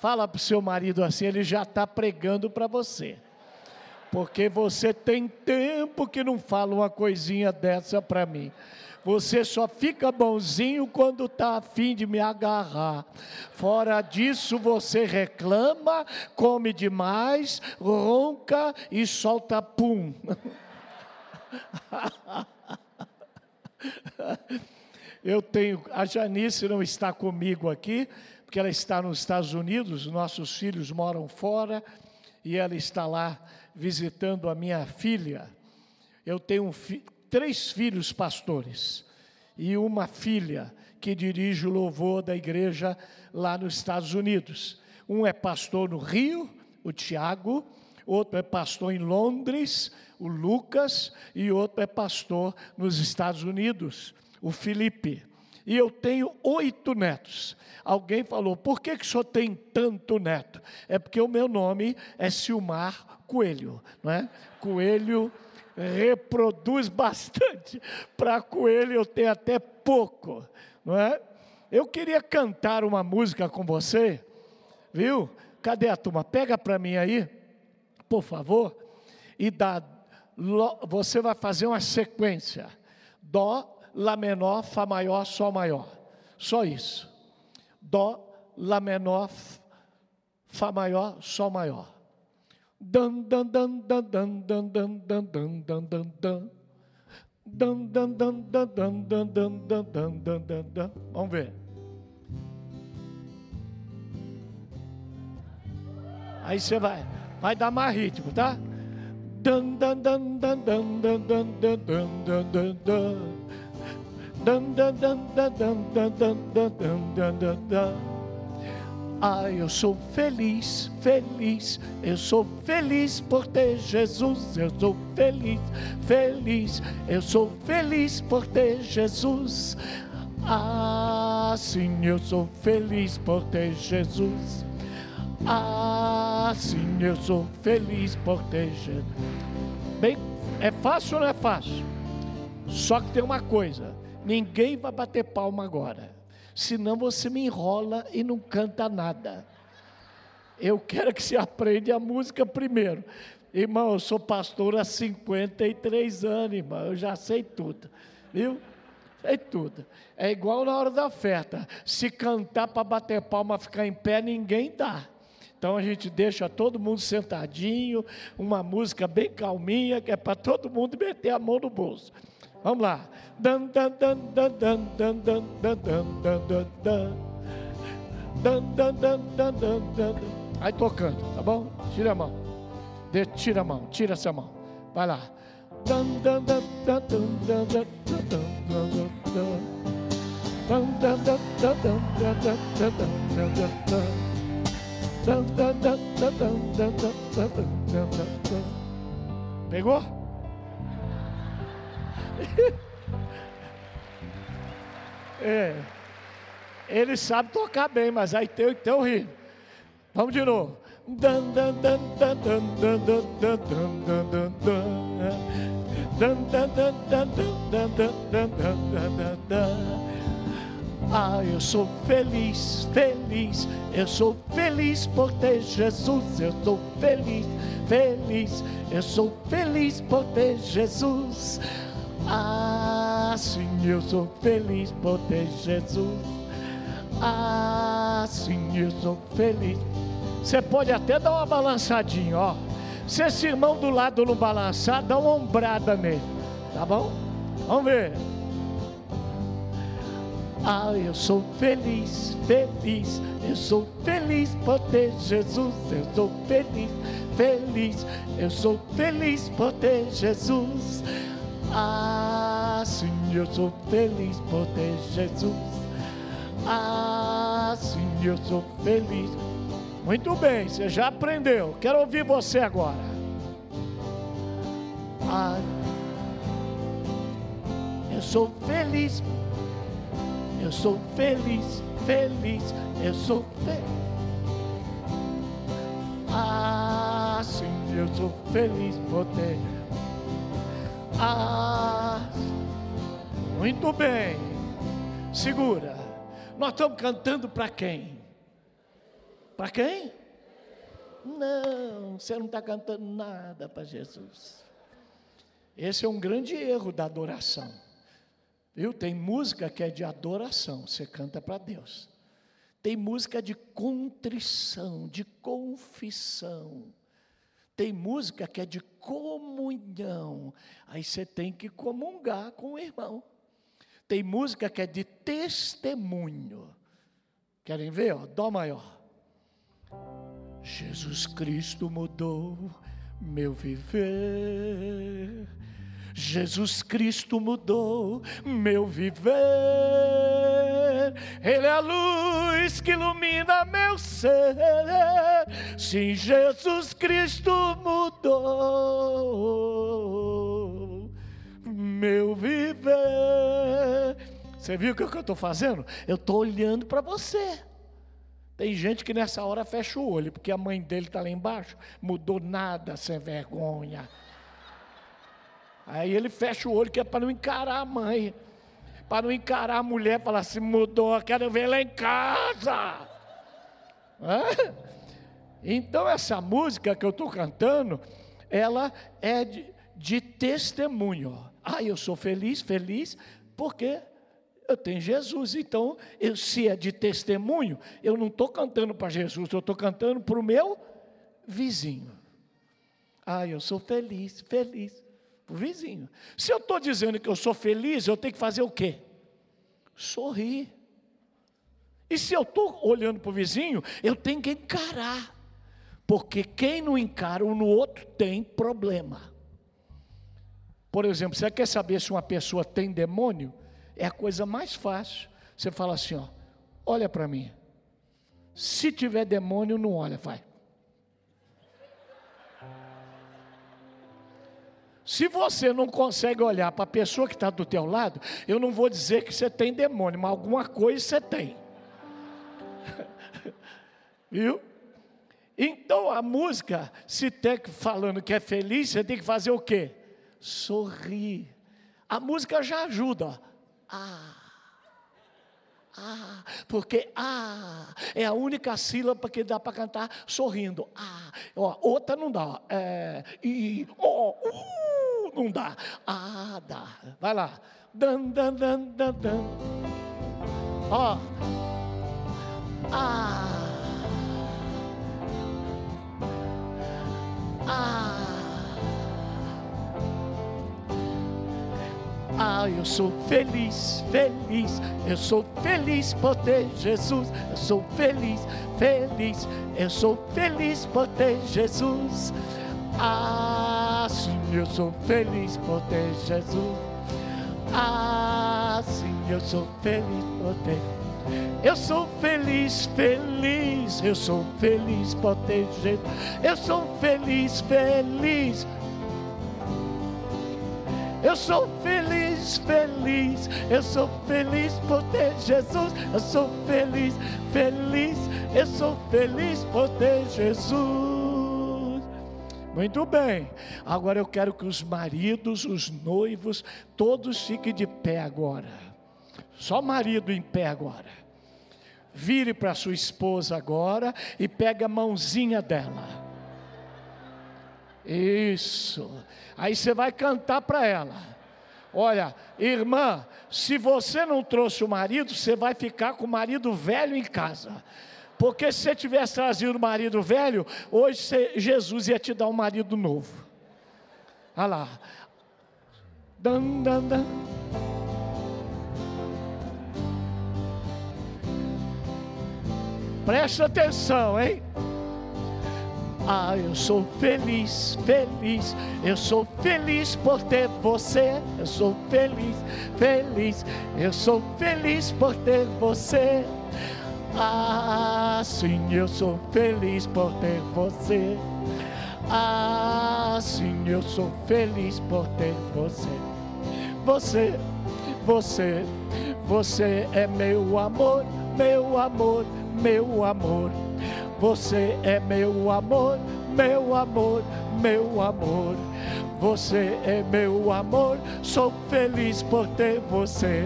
Fala para o seu marido assim, ele já está pregando para você. Porque você tem tempo que não fala uma coisinha dessa para mim. Você só fica bonzinho quando está afim de me agarrar. Fora disso, você reclama, come demais, ronca e solta pum. Eu tenho, a Janice não está comigo aqui, porque ela está nos Estados Unidos, nossos filhos moram fora, e ela está lá visitando a minha filha. Eu tenho fi, três filhos pastores e uma filha que dirige o louvor da igreja lá nos Estados Unidos. Um é pastor no Rio, o Tiago, outro é pastor em Londres, o Lucas, e outro é pastor nos Estados Unidos, o Felipe. E eu tenho oito netos. Alguém falou, por que, que o senhor tem tanto neto? É porque o meu nome é Silmar Coelho, não é? Coelho reproduz bastante. Para coelho eu tenho até pouco, não é? Eu queria cantar uma música com você, viu? Cadê a turma? Pega para mim aí, por favor, e dá. Você vai fazer uma sequência: Dó, Lá menor, Fá maior, Sol maior. Só isso. Dó, Lá menor, Fá maior, Sol maior. Dan dan dan dan dan dan dan dan dan dan dan dan. Dan dan dan dan dan dan dan dan dan dan dan dan. Vamos ver. Aí você vai, vai dar mais ritmo, tá? Dan dan dan dan dan dan dan dan dan dan dan Ah, eu sou feliz, feliz, eu sou feliz por ter Jesus, eu sou feliz, feliz, eu sou feliz por ter Jesus. Ah, sim, eu sou feliz por ter Jesus. Ah, sim, eu sou feliz por ter Jesus. Bem, é fácil ou não é fácil? Só que tem uma coisa: ninguém vai bater palma agora senão você me enrola e não canta nada. Eu quero que você aprenda a música primeiro. Irmão, eu sou pastor há 53 anos, irmão, eu já sei tudo, viu? Sei tudo. É igual na hora da oferta. Se cantar para bater palma, ficar em pé, ninguém dá. Então a gente deixa todo mundo sentadinho, uma música bem calminha, que é para todo mundo meter a mão no bolso. Vamos lá. Aí tocando, tá bom? Tira a mão. De, tira a mão, tira essa mão. Vai lá. Pegou? É. Ele sabe tocar bem, mas aí tem o ritmo. Vamos de novo. Ah, eu sou feliz, feliz, eu sou feliz por ter Jesus, eu sou feliz, feliz, eu sou feliz por ter Jesus. Ah, sim, eu sou feliz por ter Jesus. Ah, sim, eu sou feliz. Você pode até dar uma balançadinha, ó. Se esse irmão do lado não balançar, dá uma ombrada nele, tá bom? Vamos ver. Ah, eu sou feliz, feliz, eu sou feliz por ter Jesus, eu sou feliz, feliz, eu sou feliz por ter Jesus. Ah, sim, eu sou feliz por ter Jesus. Ah, sim, eu sou feliz. Muito bem, você já aprendeu. Quero ouvir você agora. Ah, eu sou feliz. Eu sou feliz, feliz. Eu sou feliz. Ah, sim, eu sou feliz por ter ah, muito bem. Segura. Nós estamos cantando para quem? Para quem? Não, você não está cantando nada para Jesus. Esse é um grande erro da adoração. Viu? Tem música que é de adoração, você canta para Deus. Tem música de contrição, de confissão. Tem música que é de comunhão. Aí você tem que comungar com o irmão. Tem música que é de testemunho. Querem ver? Ó, Dó maior. Jesus Cristo mudou meu viver. Jesus Cristo mudou meu viver. Ele é a luz que ilumina meu ser. Sim, Jesus Cristo mudou meu viver. Você viu o que eu estou fazendo? Eu estou olhando para você. Tem gente que nessa hora fecha o olho, porque a mãe dele está lá embaixo, mudou nada, sem vergonha. Aí ele fecha o olho, que é para não encarar a mãe, para não encarar a mulher, falar assim: mudou, quero ver lá em casa. Hã? Então, essa música que eu estou cantando, ela é de, de testemunho. Ah, eu sou feliz, feliz, porque eu tenho Jesus. Então, eu, se é de testemunho, eu não estou cantando para Jesus, eu estou cantando para o meu vizinho. Ah, eu sou feliz, feliz. O vizinho. Se eu estou dizendo que eu sou feliz, eu tenho que fazer o quê? Sorrir. E se eu estou olhando para o vizinho, eu tenho que encarar. Porque quem não encara um no outro tem problema. Por exemplo, você quer saber se uma pessoa tem demônio? é a coisa mais fácil. Você fala assim, ó, olha para mim. Se tiver demônio, não olha, vai. Se você não consegue olhar para a pessoa que está do teu lado, eu não vou dizer que você tem demônio, mas alguma coisa você tem. Viu? Então a música, se tem falando que é feliz, você tem que fazer o quê? Sorrir. A música já ajuda. Ah. Ah, porque ah é a única sílaba que dá para cantar sorrindo. Ah, ó, outra não dá. É, e ó, uh, não dá. Ah, dá. Vai lá. Dan, dan, dan, dan, dan. Ó. Ah. Ah. Ah, eu sou feliz, feliz, eu sou feliz por ter Jesus. Eu sou feliz, feliz, eu sou feliz por ter Jesus. Ah, sim, eu sou feliz por ter Jesus. Ah, sim, eu sou feliz por ter. Eu sou feliz, feliz, eu sou feliz por ter Jesus. Eu sou feliz, feliz. Eu sou feliz, feliz. Eu sou feliz por ter Jesus. Eu sou feliz, feliz. Eu sou feliz por ter Jesus. Muito bem. Agora eu quero que os maridos, os noivos, todos fiquem de pé agora. Só marido em pé agora. Vire para sua esposa agora e pegue a mãozinha dela. Isso. Aí você vai cantar para ela. Olha, irmã, se você não trouxe o marido, você vai ficar com o marido velho em casa. Porque se você tivesse trazido o marido velho, hoje você, Jesus ia te dar um marido novo. Olha lá. Dan, dan, dan. Presta atenção, hein? Ah, eu sou feliz, feliz, eu sou feliz por ter você. Eu sou feliz, feliz, eu sou feliz por ter você. Ah, sim, eu sou feliz por ter você. Ah, sim, eu sou feliz por ter você. Você, você, você é meu amor, meu amor, meu amor. Você é meu amor, meu amor, meu amor. Você é meu amor, sou feliz por ter você.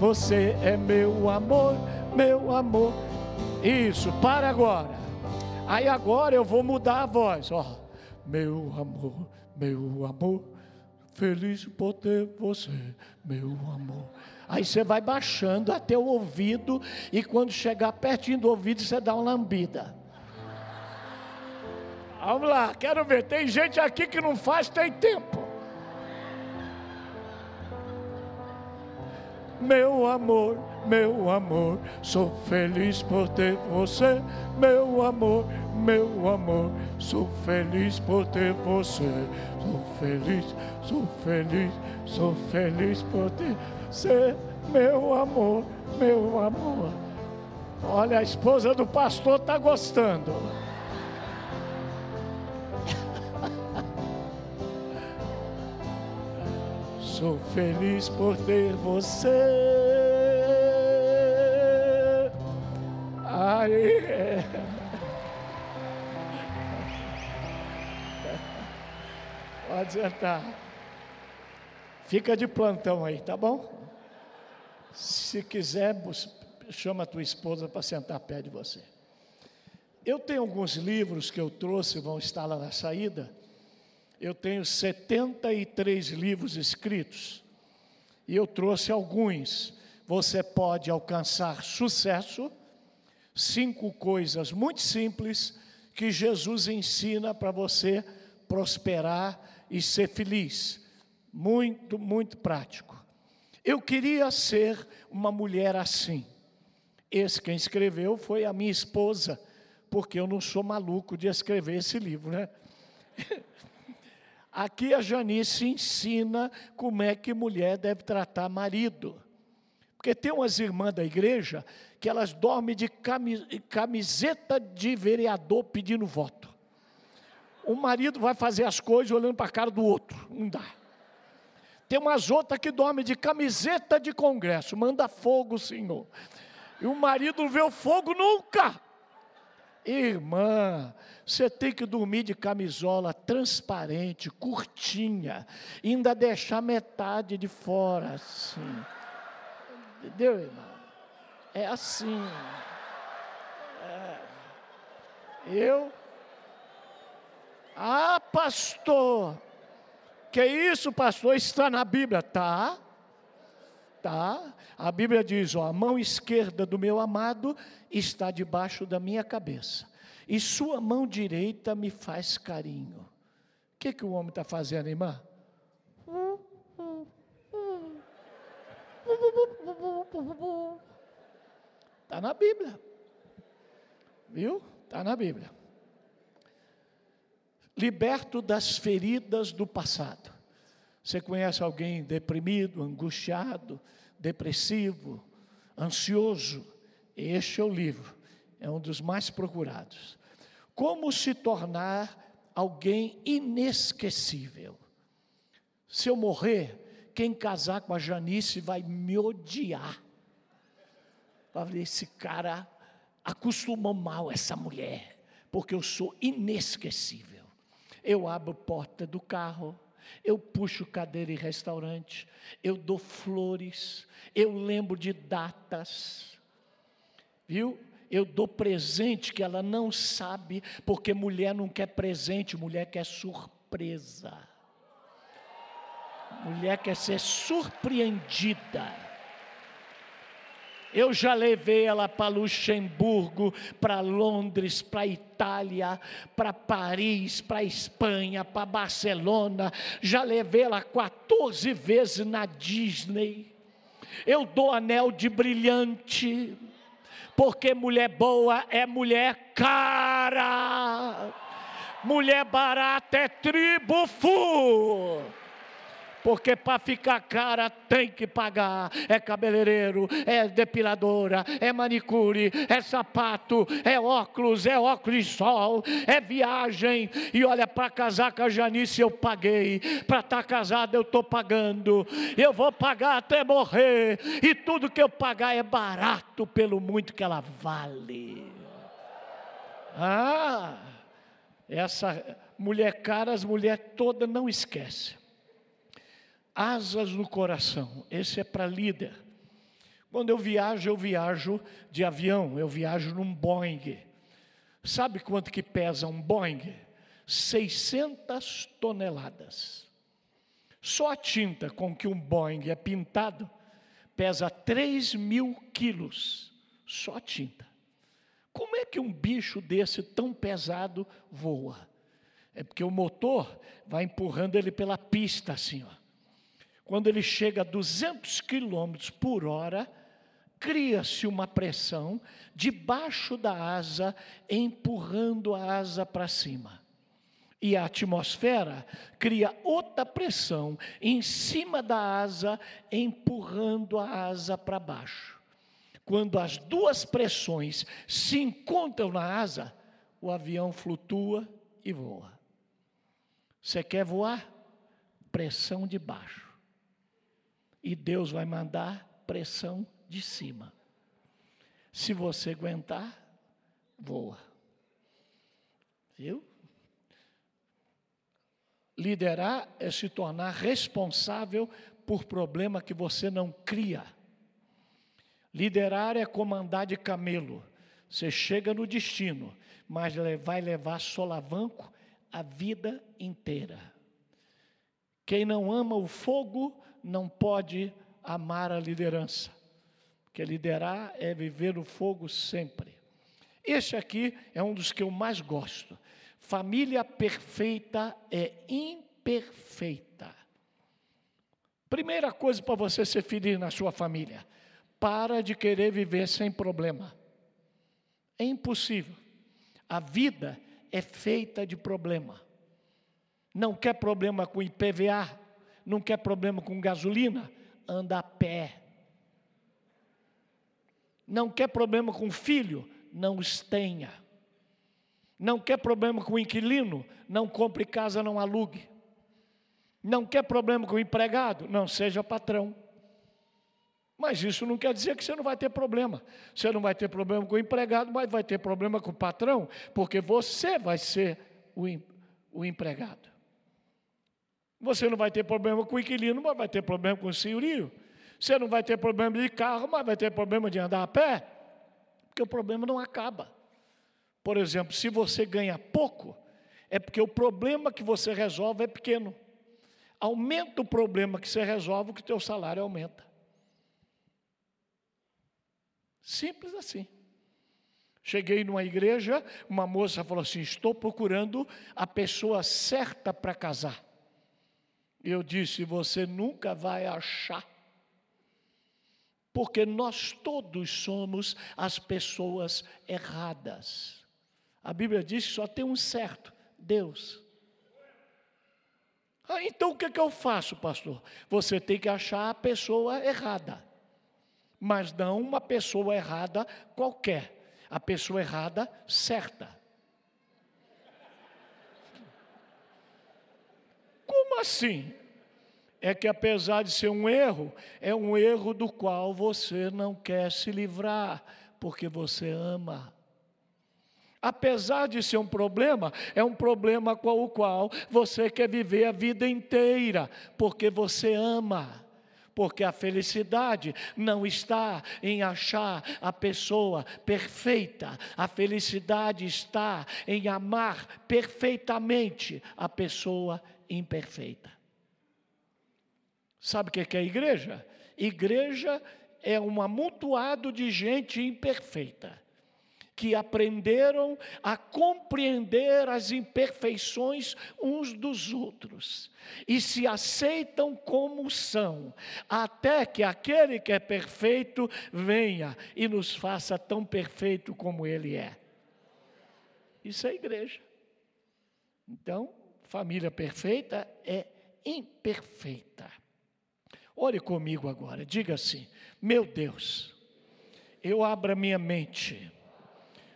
Você é meu amor, meu amor. Isso, para agora. Aí agora eu vou mudar a voz, ó. Meu amor, meu amor, feliz por ter você, meu amor. Aí você vai baixando até o ouvido e quando chegar pertinho do ouvido você dá uma lambida. Vamos lá, quero ver. Tem gente aqui que não faz, tem tempo. Meu amor, meu amor, sou feliz por ter você. Meu amor, meu amor, sou feliz por ter você. Sou feliz, sou feliz, sou feliz por ter você. Meu amor, meu amor. Olha, a esposa do pastor está gostando. Sou feliz por ter você. Aí. Pode sentar. Fica de plantão aí, tá bom? Se quiser, chama a tua esposa para sentar perto de você. Eu tenho alguns livros que eu trouxe, vão estar lá na saída eu tenho 73 livros escritos e eu trouxe alguns. Você pode alcançar sucesso, cinco coisas muito simples que Jesus ensina para você prosperar e ser feliz. Muito, muito prático. Eu queria ser uma mulher assim. Esse quem escreveu foi a minha esposa, porque eu não sou maluco de escrever esse livro, né? Aqui a Janice ensina como é que mulher deve tratar marido. Porque tem umas irmãs da igreja que elas dormem de camiseta de vereador pedindo voto. O marido vai fazer as coisas olhando para a cara do outro. Não dá. Tem umas outras que dormem de camiseta de congresso. Manda fogo, Senhor. E o marido não vê o fogo nunca. Irmã, você tem que dormir de camisola transparente, curtinha, ainda deixar metade de fora assim. Entendeu, irmão? É assim. É. Eu. Ah, pastor. Que isso, pastor? Está na Bíblia? Tá. Tá? A Bíblia diz: ó, a mão esquerda do meu amado está debaixo da minha cabeça, e sua mão direita me faz carinho. O que, que o homem está fazendo, irmã? Está na Bíblia. Viu? Está na Bíblia. Liberto das feridas do passado. Você conhece alguém deprimido, angustiado, depressivo, ansioso? Este é o livro, é um dos mais procurados. Como se tornar alguém inesquecível? Se eu morrer, quem casar com a Janice vai me odiar. Vai ver, esse cara acostumou mal essa mulher, porque eu sou inesquecível. Eu abro porta do carro, eu puxo cadeira em restaurante, eu dou flores, eu lembro de datas, viu? Eu dou presente que ela não sabe, porque mulher não quer presente, mulher quer surpresa. Mulher quer ser surpreendida. Eu já levei ela para Luxemburgo, para Londres, para Itália, para Paris, para Espanha, para Barcelona. Já levei ela 14 vezes na Disney. Eu dou anel de brilhante, porque mulher boa é mulher cara. Mulher barata é tribo porque para ficar cara tem que pagar. É cabeleireiro, é depiladora, é manicure, é sapato, é óculos, é óculos de sol, é viagem. E olha, para casar com a Janice eu paguei, para estar tá casado eu estou pagando, eu vou pagar até morrer, e tudo que eu pagar é barato pelo muito que ela vale. Ah, essa mulher cara, as mulheres todas não esquecem asas no coração. Esse é para líder. Quando eu viajo, eu viajo de avião, eu viajo num Boeing Sabe quanto que pesa um Boeing? 600 toneladas. Só a tinta com que um Boeing é pintado pesa 3 mil quilos. Só a tinta. Como é que um bicho desse tão pesado voa? É porque o motor vai empurrando ele pela pista assim, ó. Quando ele chega a 200 quilômetros por hora, cria-se uma pressão debaixo da asa, empurrando a asa para cima. E a atmosfera cria outra pressão em cima da asa, empurrando a asa para baixo. Quando as duas pressões se encontram na asa, o avião flutua e voa. Você quer voar? Pressão de baixo. E Deus vai mandar pressão de cima. Se você aguentar, voa. Viu? Liderar é se tornar responsável por problema que você não cria. Liderar é comandar de camelo. Você chega no destino, mas vai levar solavanco a vida inteira. Quem não ama o fogo não pode amar a liderança. Porque liderar é viver no fogo sempre. Este aqui é um dos que eu mais gosto. Família perfeita é imperfeita. Primeira coisa para você ser feliz na sua família: para de querer viver sem problema. É impossível. A vida é feita de problema. Não quer problema com IPVA, não quer problema com gasolina, anda a pé. Não quer problema com filho, não os tenha. Não quer problema com inquilino, não compre casa, não alugue. Não quer problema com empregado, não seja patrão. Mas isso não quer dizer que você não vai ter problema. Você não vai ter problema com o empregado, mas vai ter problema com o patrão, porque você vai ser o, o empregado. Você não vai ter problema com o inquilino, mas vai ter problema com o senhorio. Você não vai ter problema de carro, mas vai ter problema de andar a pé, porque o problema não acaba. Por exemplo, se você ganha pouco, é porque o problema que você resolve é pequeno. Aumenta o problema que você resolve, que o teu salário aumenta. Simples assim. Cheguei numa igreja, uma moça falou assim: Estou procurando a pessoa certa para casar. Eu disse: Você nunca vai achar, porque nós todos somos as pessoas erradas. A Bíblia diz que só tem um certo: Deus. Ah, então o que, é que eu faço, pastor? Você tem que achar a pessoa errada mas não uma pessoa errada qualquer, a pessoa errada certa. Como assim? É que apesar de ser um erro, é um erro do qual você não quer se livrar, porque você ama. Apesar de ser um problema, é um problema com o qual você quer viver a vida inteira, porque você ama porque a felicidade não está em achar a pessoa perfeita, a felicidade está em amar perfeitamente a pessoa imperfeita. Sabe o que é a igreja? Igreja é um amontoado de gente imperfeita que aprenderam a compreender as imperfeições uns dos outros e se aceitam como são, até que aquele que é perfeito venha e nos faça tão perfeito como ele é. Isso é igreja. Então, família perfeita é imperfeita. Ore comigo agora, diga assim: meu Deus, eu abro a minha mente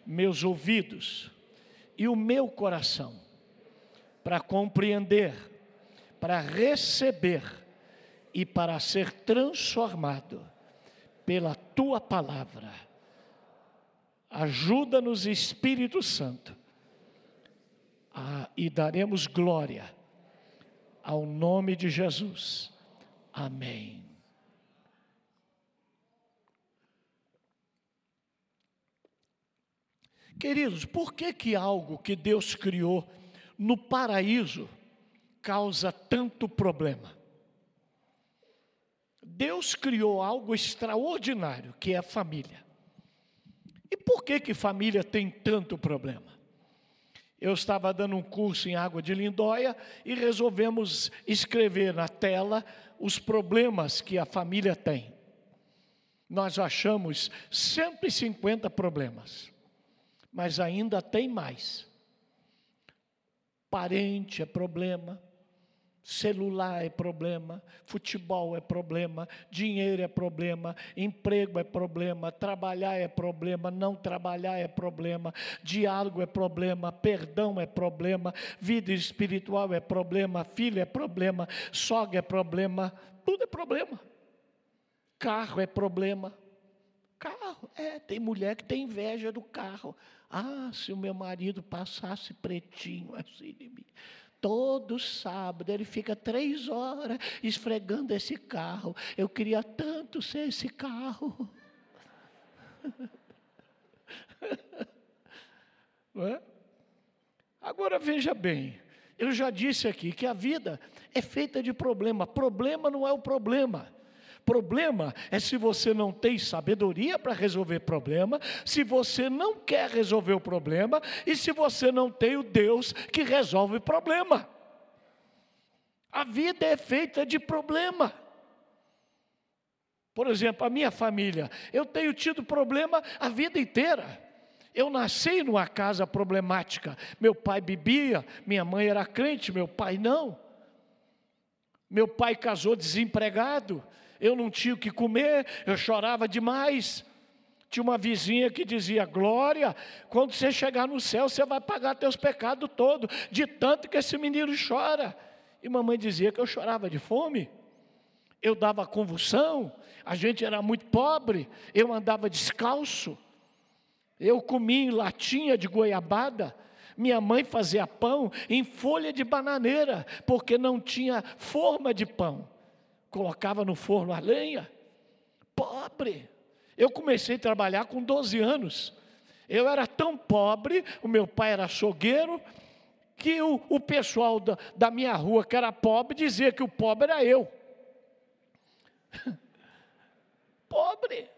meus ouvidos e o meu coração para compreender, para receber e para ser transformado pela tua palavra. Ajuda-nos, Espírito Santo, a, e daremos glória ao nome de Jesus. Amém. Queridos, por que que algo que Deus criou no paraíso causa tanto problema? Deus criou algo extraordinário, que é a família. E por que que família tem tanto problema? Eu estava dando um curso em Água de Lindóia e resolvemos escrever na tela os problemas que a família tem. Nós achamos 150 problemas mas ainda tem mais. Parente é problema, celular é problema, futebol é problema, dinheiro é problema, emprego é problema, trabalhar é problema, não trabalhar é problema, diálogo é problema, perdão é problema, vida espiritual é problema, filho é problema, sogra é problema, tudo é problema. Carro é problema, Carro, é, tem mulher que tem inveja do carro. Ah, se o meu marido passasse pretinho assim de mim. Todo sábado ele fica três horas esfregando esse carro. Eu queria tanto ser esse carro. É? Agora veja bem, eu já disse aqui que a vida é feita de problema. Problema não é o problema. Problema é se você não tem sabedoria para resolver problema, se você não quer resolver o problema e se você não tem o Deus que resolve problema. A vida é feita de problema. Por exemplo, a minha família, eu tenho tido problema a vida inteira. Eu nasci numa casa problemática. Meu pai bebia, minha mãe era crente, meu pai não. Meu pai casou desempregado, eu não tinha o que comer, eu chorava demais. Tinha uma vizinha que dizia: Glória, quando você chegar no céu, você vai pagar teus pecados todos, de tanto que esse menino chora. E mamãe dizia que eu chorava de fome, eu dava convulsão, a gente era muito pobre, eu andava descalço, eu comia em latinha de goiabada. Minha mãe fazia pão em folha de bananeira, porque não tinha forma de pão colocava no forno a lenha. Pobre. Eu comecei a trabalhar com 12 anos. Eu era tão pobre, o meu pai era açougueiro, que o, o pessoal da, da minha rua, que era pobre, dizia que o pobre era eu. pobre.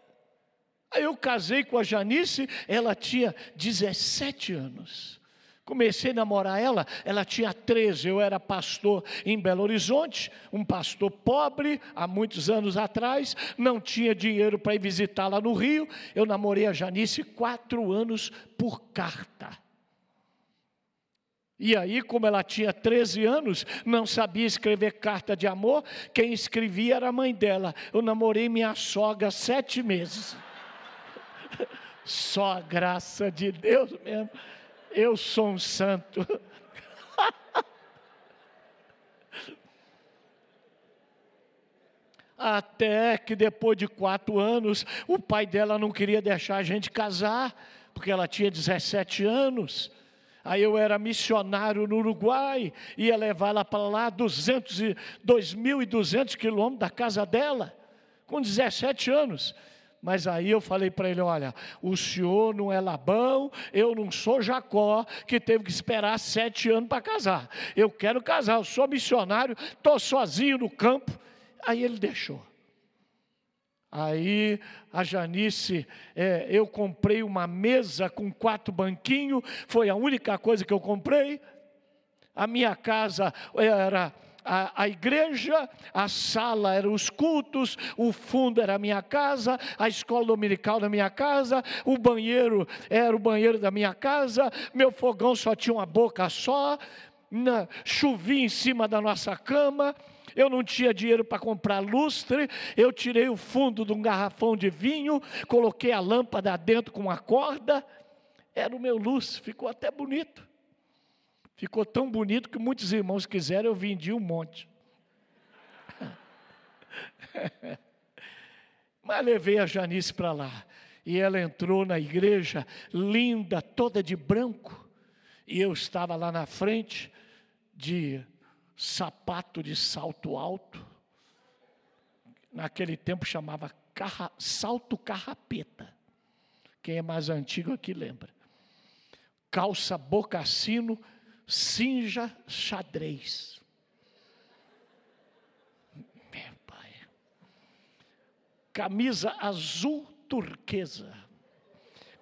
Aí eu casei com a Janice, ela tinha 17 anos. Comecei a namorar ela, ela tinha 13, eu era pastor em Belo Horizonte, um pastor pobre, há muitos anos atrás, não tinha dinheiro para ir visitá-la no Rio. Eu namorei a Janice quatro anos por carta. E aí, como ela tinha 13 anos, não sabia escrever carta de amor, quem escrevia era a mãe dela. Eu namorei minha sogra sete meses. Só a graça de Deus mesmo eu sou um santo. Até que depois de quatro anos, o pai dela não queria deixar a gente casar, porque ela tinha 17 anos. Aí eu era missionário no Uruguai, ia levá-la para lá, 2.200 quilômetros da casa dela, com 17 anos. Mas aí eu falei para ele: olha, o senhor não é Labão, eu não sou Jacó, que teve que esperar sete anos para casar. Eu quero casar, eu sou missionário, estou sozinho no campo. Aí ele deixou. Aí a Janice, é, eu comprei uma mesa com quatro banquinhos, foi a única coisa que eu comprei. A minha casa era a, a igreja, a sala eram os cultos, o fundo era a minha casa, a escola dominical da minha casa, o banheiro era o banheiro da minha casa, meu fogão só tinha uma boca só, na, chovia em cima da nossa cama, eu não tinha dinheiro para comprar lustre, eu tirei o fundo de um garrafão de vinho, coloquei a lâmpada dentro com uma corda, era o meu luz, ficou até bonito. Ficou tão bonito que muitos irmãos quiseram, eu vendi um monte. Mas levei a Janice para lá. E ela entrou na igreja, linda, toda de branco. E eu estava lá na frente, de sapato de salto alto. Naquele tempo chamava carra, salto carrapeta. Quem é mais antigo aqui lembra. calça bocassino, cinja xadrez. Meu pai. Camisa azul turquesa.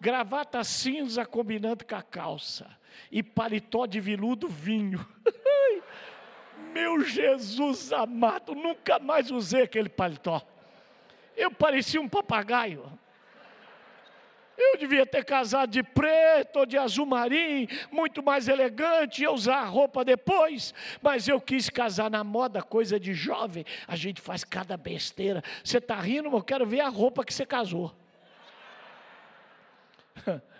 Gravata cinza combinando com a calça. E paletó de veludo vinho. Meu Jesus amado, nunca mais usei aquele paletó. Eu parecia um papagaio. Eu devia ter casado de preto ou de azul marinho, muito mais elegante, e usar a roupa depois. Mas eu quis casar na moda, coisa de jovem. A gente faz cada besteira. Você está rindo, mas eu quero ver a roupa que você casou.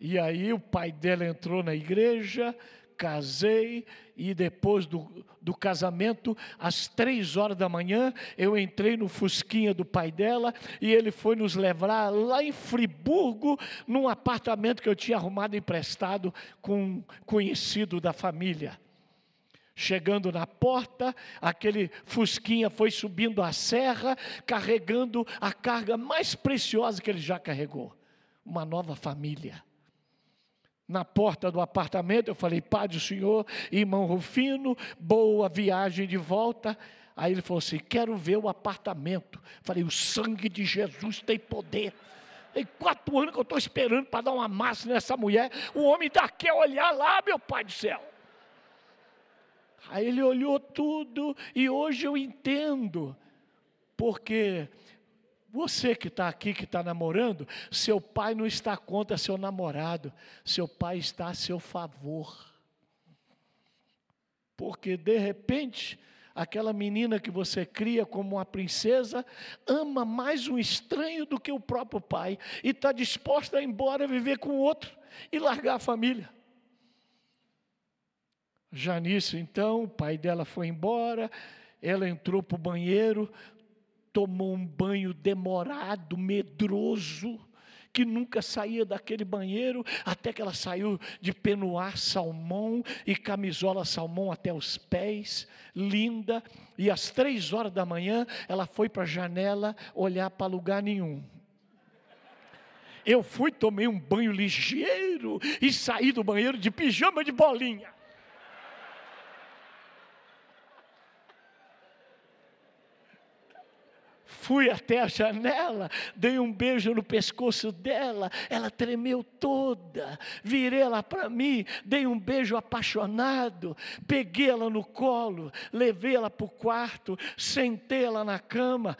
E aí o pai dela entrou na igreja, casei e depois do, do casamento, às três horas da manhã, eu entrei no Fusquinha do pai dela e ele foi nos levar lá em Friburgo, num apartamento que eu tinha arrumado emprestado com um conhecido da família. Chegando na porta, aquele Fusquinha foi subindo a serra, carregando a carga mais preciosa que ele já carregou: uma nova família na porta do apartamento, eu falei, Pai do Senhor, irmão Rufino, boa viagem de volta. Aí ele falou assim: quero ver o apartamento. Falei, o sangue de Jesus tem poder. Tem quatro anos que eu estou esperando para dar uma massa nessa mulher. O homem daqui olhar lá, meu pai do céu. Aí ele olhou tudo e hoje eu entendo, porque você que está aqui, que está namorando, seu pai não está contra seu namorado, seu pai está a seu favor. Porque de repente, aquela menina que você cria como uma princesa, ama mais um estranho do que o próprio pai, e está disposta a ir embora viver com outro e largar a família. Janice, então, o pai dela foi embora, ela entrou para o banheiro, tomou um banho demorado, medroso, que nunca saía daquele banheiro, até que ela saiu de penuar salmão e camisola salmão até os pés, linda, e às três horas da manhã ela foi para a janela olhar para lugar nenhum. Eu fui, tomei um banho ligeiro e saí do banheiro de pijama de bolinha. Fui até a janela, dei um beijo no pescoço dela, ela tremeu toda. Virei ela para mim, dei um beijo apaixonado, peguei ela no colo, levei ela para o quarto, sentei ela na cama,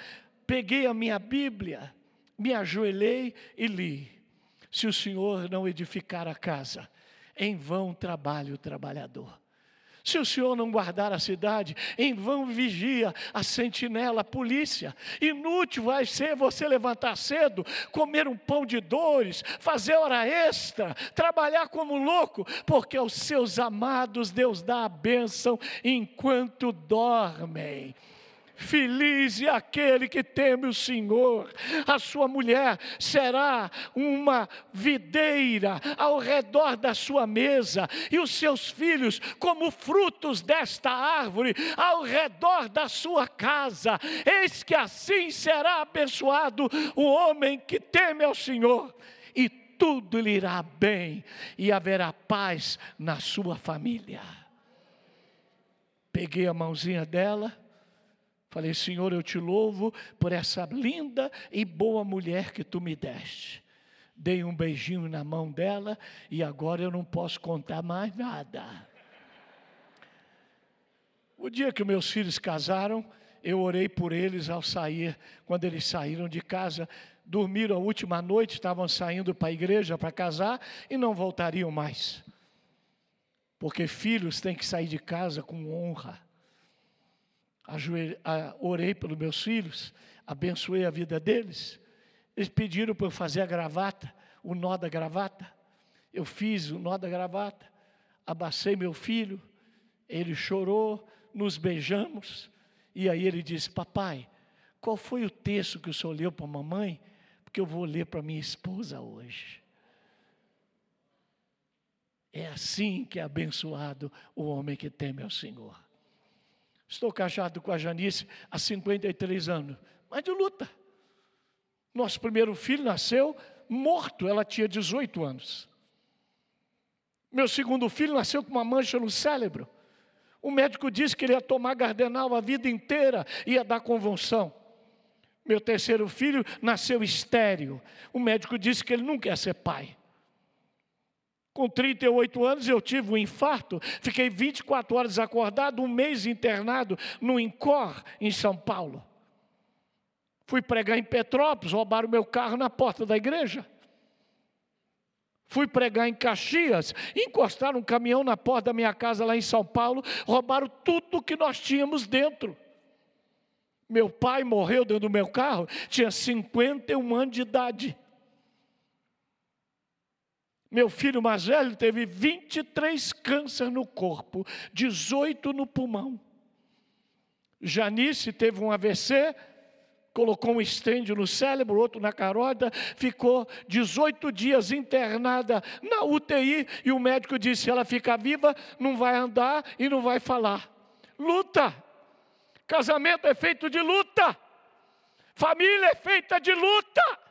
peguei a minha Bíblia, me ajoelhei e li. Se o Senhor não edificar a casa, em vão trabalha o trabalhador. Se o senhor não guardar a cidade, em vão vigia a sentinela, a polícia. Inútil vai ser você levantar cedo, comer um pão de dores, fazer hora extra, trabalhar como louco, porque aos seus amados Deus dá a bênção enquanto dormem. Feliz é aquele que teme o Senhor. A sua mulher será uma videira ao redor da sua mesa, e os seus filhos como frutos desta árvore ao redor da sua casa. Eis que assim será abençoado o homem que teme ao Senhor, e tudo lhe irá bem, e haverá paz na sua família. Peguei a mãozinha dela Falei, Senhor, eu te louvo por essa linda e boa mulher que tu me deste. Dei um beijinho na mão dela e agora eu não posso contar mais nada. O dia que meus filhos casaram, eu orei por eles ao sair, quando eles saíram de casa, dormiram a última noite, estavam saindo para a igreja para casar e não voltariam mais. Porque filhos têm que sair de casa com honra orei pelos meus filhos, abençoei a vida deles. Eles pediram para eu fazer a gravata, o nó da gravata. Eu fiz o nó da gravata, abacei meu filho, ele chorou, nos beijamos, e aí ele disse: Papai, qual foi o texto que o senhor leu para a mamãe? Porque eu vou ler para minha esposa hoje. É assim que é abençoado o homem que teme ao Senhor. Estou casado com a Janice há 53 anos, mas de luta. Nosso primeiro filho nasceu morto, ela tinha 18 anos. Meu segundo filho nasceu com uma mancha no cérebro. O médico disse que ele ia tomar gardenal a vida inteira, ia dar convulsão. Meu terceiro filho nasceu estéreo. O médico disse que ele nunca ia ser pai. Com 38 anos eu tive um infarto, fiquei 24 horas acordado, um mês internado no INCOR, em São Paulo. Fui pregar em Petrópolis, roubaram meu carro na porta da igreja. Fui pregar em Caxias, encostaram um caminhão na porta da minha casa lá em São Paulo, roubaram tudo que nós tínhamos dentro. Meu pai morreu dentro do meu carro, tinha 51 anos de idade. Meu filho mais velho teve 23 câncer no corpo, 18 no pulmão. Janice teve um AVC, colocou um estende no cérebro, outro na carótida, ficou 18 dias internada na UTI e o médico disse: ela fica viva, não vai andar e não vai falar. Luta! Casamento é feito de luta, família é feita de luta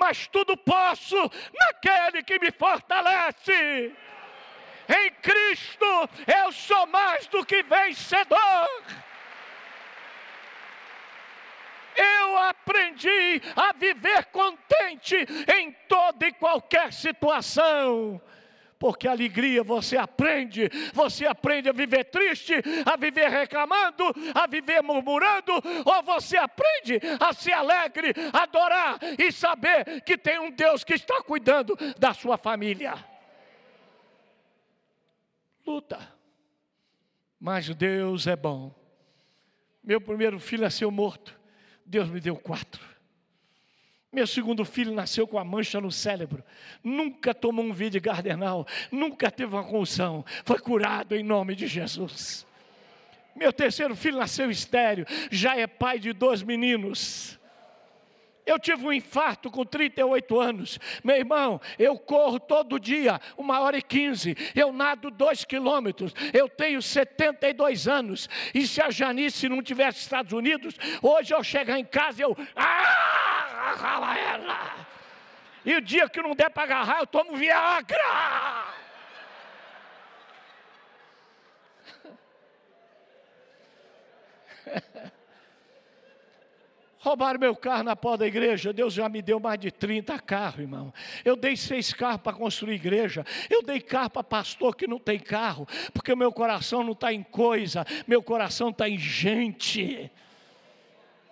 mas tudo posso naquele que me fortalece. Em Cristo eu sou mais do que vencedor. Eu aprendi a viver contente em toda e qualquer situação porque a alegria você aprende, você aprende a viver triste, a viver reclamando, a viver murmurando, ou você aprende a ser alegre, adorar e saber que tem um Deus que está cuidando da sua família. Luta, mas Deus é bom. Meu primeiro filho nasceu morto, Deus me deu quatro. Meu segundo filho nasceu com a mancha no cérebro, nunca tomou um vídeo gardenal, nunca teve uma convulsão, foi curado em nome de Jesus. Meu terceiro filho nasceu estéreo, já é pai de dois meninos. Eu tive um infarto com 38 anos. Meu irmão, eu corro todo dia, uma hora e quinze. Eu nado dois quilômetros. Eu tenho 72 anos. E se a Janice não tivesse Estados Unidos, hoje eu chegar em casa eu. Ah, agarra ela. E o dia que não der para agarrar, eu tomo Viagra. Roubaram meu carro na porta da igreja. Deus já me deu mais de 30 carros, irmão. Eu dei seis carros para construir igreja. Eu dei carro para pastor que não tem carro, porque meu coração não está em coisa, meu coração está em gente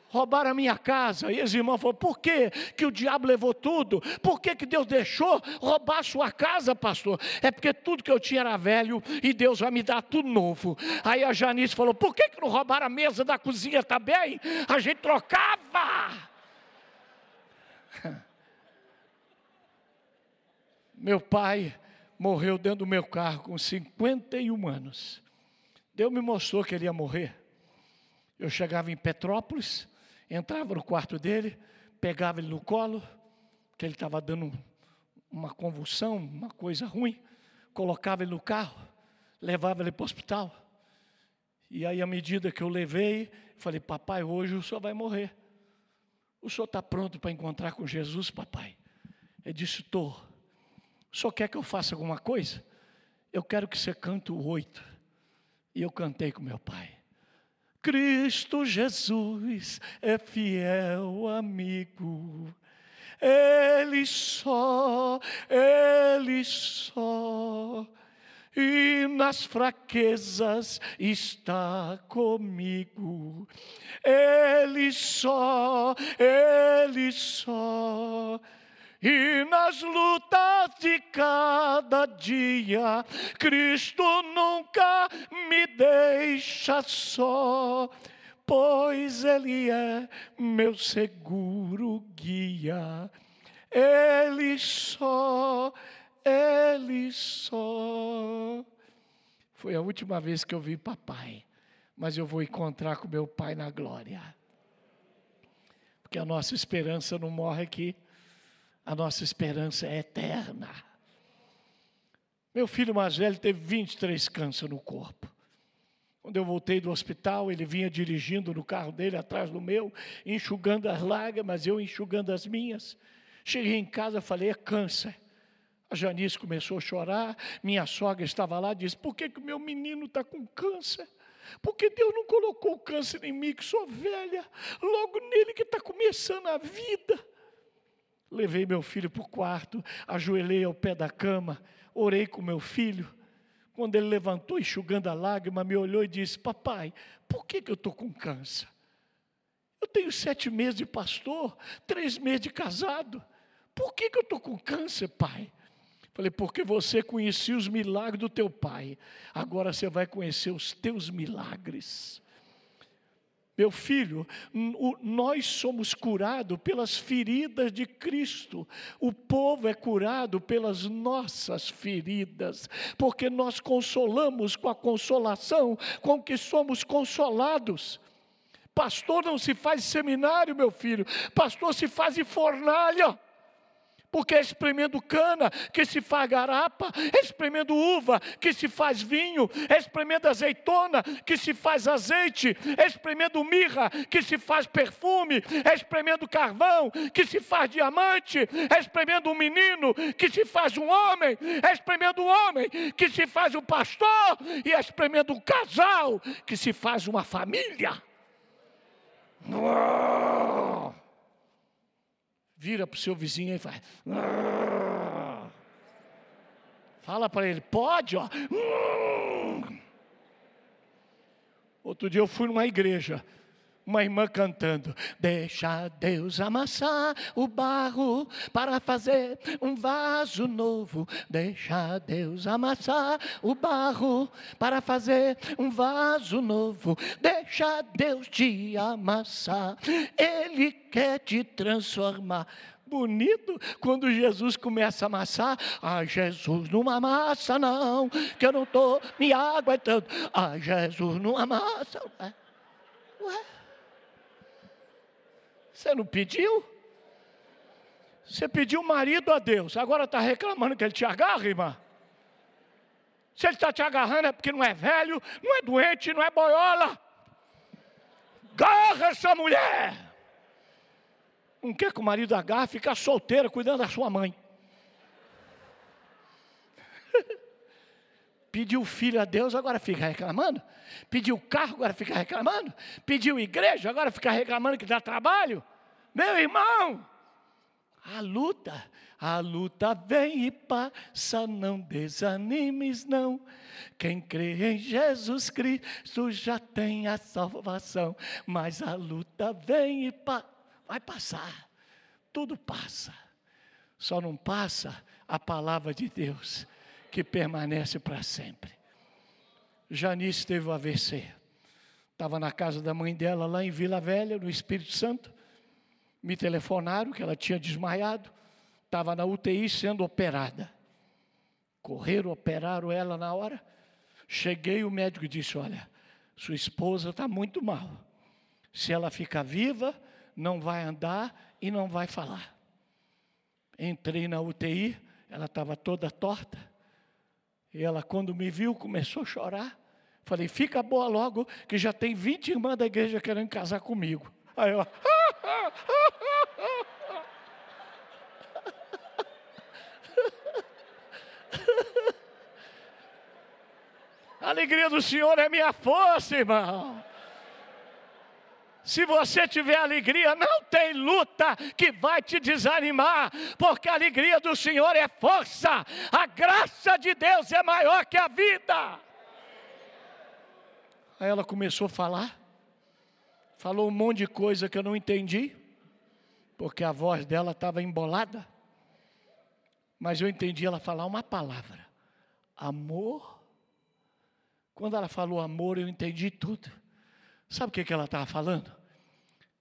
roubaram a minha casa. E os irmãos falaram: por que, que o diabo levou tudo? Por que, que Deus deixou roubar a sua casa, pastor? É porque tudo que eu tinha era velho e Deus vai me dar tudo novo. Aí a Janice falou: por que, que não roubaram a mesa da cozinha também? A gente trocava. Meu pai morreu dentro do meu carro com 51 anos. Deus me mostrou que ele ia morrer. Eu chegava em Petrópolis, entrava no quarto dele, pegava ele no colo, que ele estava dando uma convulsão, uma coisa ruim, colocava ele no carro, levava ele para o hospital. E aí, à medida que eu levei, falei, papai, hoje o senhor vai morrer. O senhor está pronto para encontrar com Jesus, papai? Ele disse, estou. O senhor quer que eu faça alguma coisa? Eu quero que você cante o oito. E eu cantei com meu pai. Cristo Jesus é fiel amigo. Ele só, Ele só, e nas fraquezas está comigo. Ele só, Ele só e nas lutas de cada dia, Cristo nunca me deixa só, pois Ele é meu seguro guia. Ele só, Ele só. Foi a última vez que eu vi papai, mas eu vou encontrar com meu pai na glória. Porque a nossa esperança não morre aqui a nossa esperança é eterna. Meu filho mais velho teve 23 câncer no corpo. Quando eu voltei do hospital, ele vinha dirigindo no carro dele atrás do meu, enxugando as lágrimas, eu enxugando as minhas. Cheguei em casa, falei: é câncer. A Janice começou a chorar, minha sogra estava lá disse: Por que, que o meu menino está com câncer? Porque Deus não colocou o câncer em mim, que sou velha, logo nele que está começando a vida. Levei meu filho para o quarto, ajoelhei ao pé da cama, orei com meu filho. Quando ele levantou, enxugando a lágrima, me olhou e disse: Papai, por que, que eu estou com câncer? Eu tenho sete meses de pastor, três meses de casado. Por que, que eu estou com câncer, pai? Falei, porque você conhecia os milagres do teu pai, agora você vai conhecer os teus milagres. Meu filho, nós somos curados pelas feridas de Cristo. O povo é curado pelas nossas feridas, porque nós consolamos com a consolação com que somos consolados. Pastor não se faz seminário, meu filho, pastor se faz em fornalha porque é espremendo cana que se faz garapa, é espremendo uva que se faz vinho, é espremendo azeitona que se faz azeite, espremendo mirra que se faz perfume, espremendo carvão que se faz diamante, espremendo um menino que se faz um homem, espremendo um homem que se faz um pastor, e espremendo um casal que se faz uma família. Vira para o seu vizinho e faz. Fala para ele, pode, ó. Outro dia eu fui numa igreja, uma irmã cantando: Deixa Deus amassar o barro para fazer um vaso novo. Deixa Deus amassar o barro para fazer um vaso novo. Deixa Deus te amassar, Ele quer te transformar bonito quando Jesus começa a amassar. Ah, Jesus não amassa, não, que eu não estou me aguentando. Ah, Jesus não amassa. Ué? Ué? Você não pediu? Você pediu marido a Deus, agora está reclamando que ele te agarra, irmã? Se ele está te agarrando é porque não é velho, não é doente, não é boiola. Agarra essa mulher. Não quer que o marido agarre, ficar solteira cuidando da sua mãe. Pediu filho a Deus, agora fica reclamando. Pediu carro, agora fica reclamando. Pediu igreja, agora fica reclamando que dá trabalho. Meu irmão, a luta, a luta vem e passa, não desanimes não. Quem crê em Jesus Cristo já tem a salvação, mas a luta vem e pa vai passar. Tudo passa. Só não passa a palavra de Deus que permanece para sempre. Janice teve o AVC. Estava na casa da mãe dela, lá em Vila Velha, no Espírito Santo. Me telefonaram que ela tinha desmaiado. Estava na UTI sendo operada. Correram, operaram ela na hora. Cheguei, o médico disse: Olha, sua esposa está muito mal. Se ela ficar viva, não vai andar e não vai falar. Entrei na UTI, ela estava toda torta. E ela, quando me viu, começou a chorar. Falei, fica boa logo, que já tem 20 irmãs da igreja querendo casar comigo. Aí ela. Alegria do Senhor é minha força, irmão. Se você tiver alegria, não tem luta que vai te desanimar, porque a alegria do Senhor é força, a graça de Deus é maior que a vida. Aí ela começou a falar, falou um monte de coisa que eu não entendi, porque a voz dela estava embolada, mas eu entendi ela falar uma palavra: amor. Quando ela falou amor, eu entendi tudo. Sabe o que, que ela estava falando?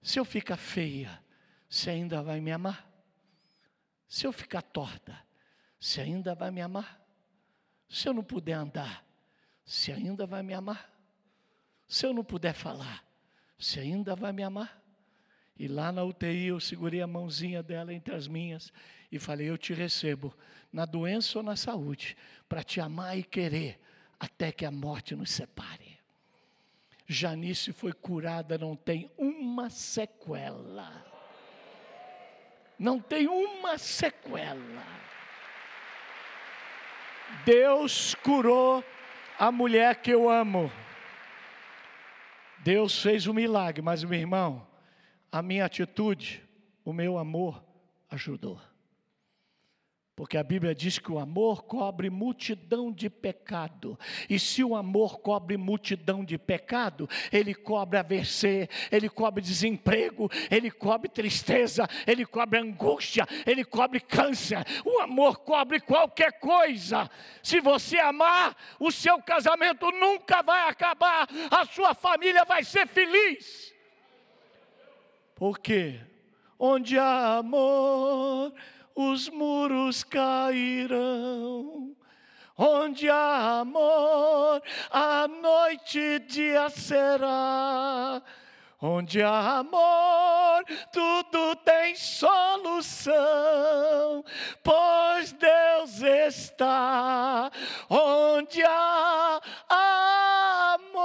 Se eu ficar feia, você ainda vai me amar? Se eu ficar torta, você ainda vai me amar? Se eu não puder andar, você ainda vai me amar? Se eu não puder falar, você ainda vai me amar? E lá na UTI eu segurei a mãozinha dela entre as minhas e falei: Eu te recebo, na doença ou na saúde, para te amar e querer, até que a morte nos separe. Janice foi curada, não tem uma sequela. Não tem uma sequela. Deus curou a mulher que eu amo. Deus fez um milagre, mas meu irmão, a minha atitude, o meu amor ajudou. Porque a Bíblia diz que o amor cobre multidão de pecado. E se o amor cobre multidão de pecado, ele cobre AVC, ele cobre desemprego, ele cobre tristeza, ele cobre angústia, ele cobre câncer. O amor cobre qualquer coisa. Se você amar, o seu casamento nunca vai acabar, a sua família vai ser feliz. Por quê? Onde há amor, os muros cairão. Onde há amor, a noite dia será. Onde há amor, tudo tem solução, pois Deus está. Onde há amor.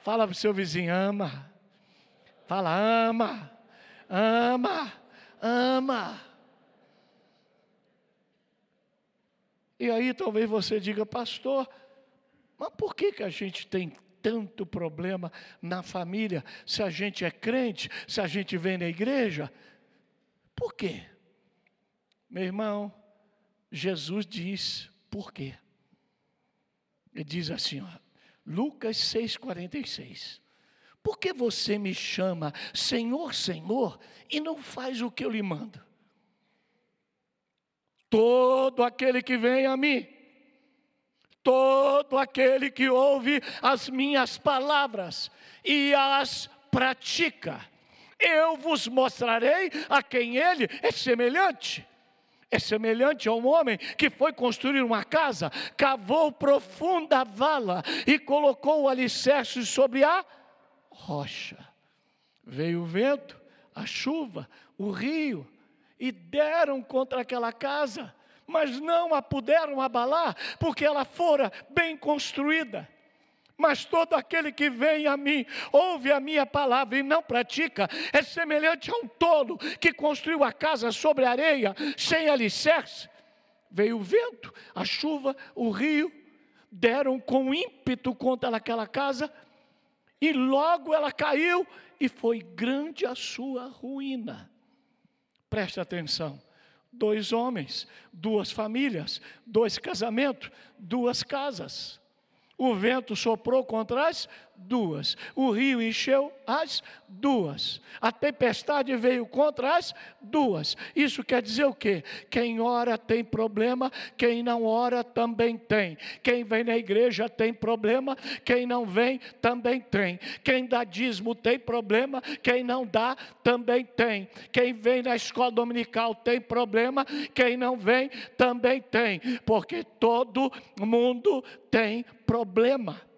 Fala para o seu vizinho, ama. Fala, ama, ama, ama. E aí talvez você diga, pastor, mas por que, que a gente tem tanto problema na família se a gente é crente, se a gente vem na igreja? Por quê? Meu irmão, Jesus diz por quê. Ele diz assim, ó, Lucas 6,46. Por que você me chama Senhor, Senhor e não faz o que eu lhe mando? Todo aquele que vem a mim, todo aquele que ouve as minhas palavras e as pratica, eu vos mostrarei a quem ele é semelhante. É semelhante a um homem que foi construir uma casa, cavou profunda vala e colocou o alicerce sobre a rocha. Veio o vento, a chuva, o rio, e deram contra aquela casa, mas não a puderam abalar, porque ela fora bem construída. Mas todo aquele que vem a mim, ouve a minha palavra e não pratica, é semelhante a um tolo que construiu a casa sobre areia, sem alicerce. Veio o vento, a chuva, o rio, deram com ímpeto contra aquela casa, e logo ela caiu, e foi grande a sua ruína. Preste atenção: dois homens, duas famílias, dois casamentos, duas casas. O vento soprou contra as duas. O rio encheu as duas. A tempestade veio contra as duas. Isso quer dizer o quê? Quem ora tem problema, quem não ora também tem. Quem vem na igreja tem problema, quem não vem também tem. Quem dá dízimo tem problema, quem não dá também tem. Quem vem na escola dominical tem problema, quem não vem também tem. Porque todo mundo tem problema.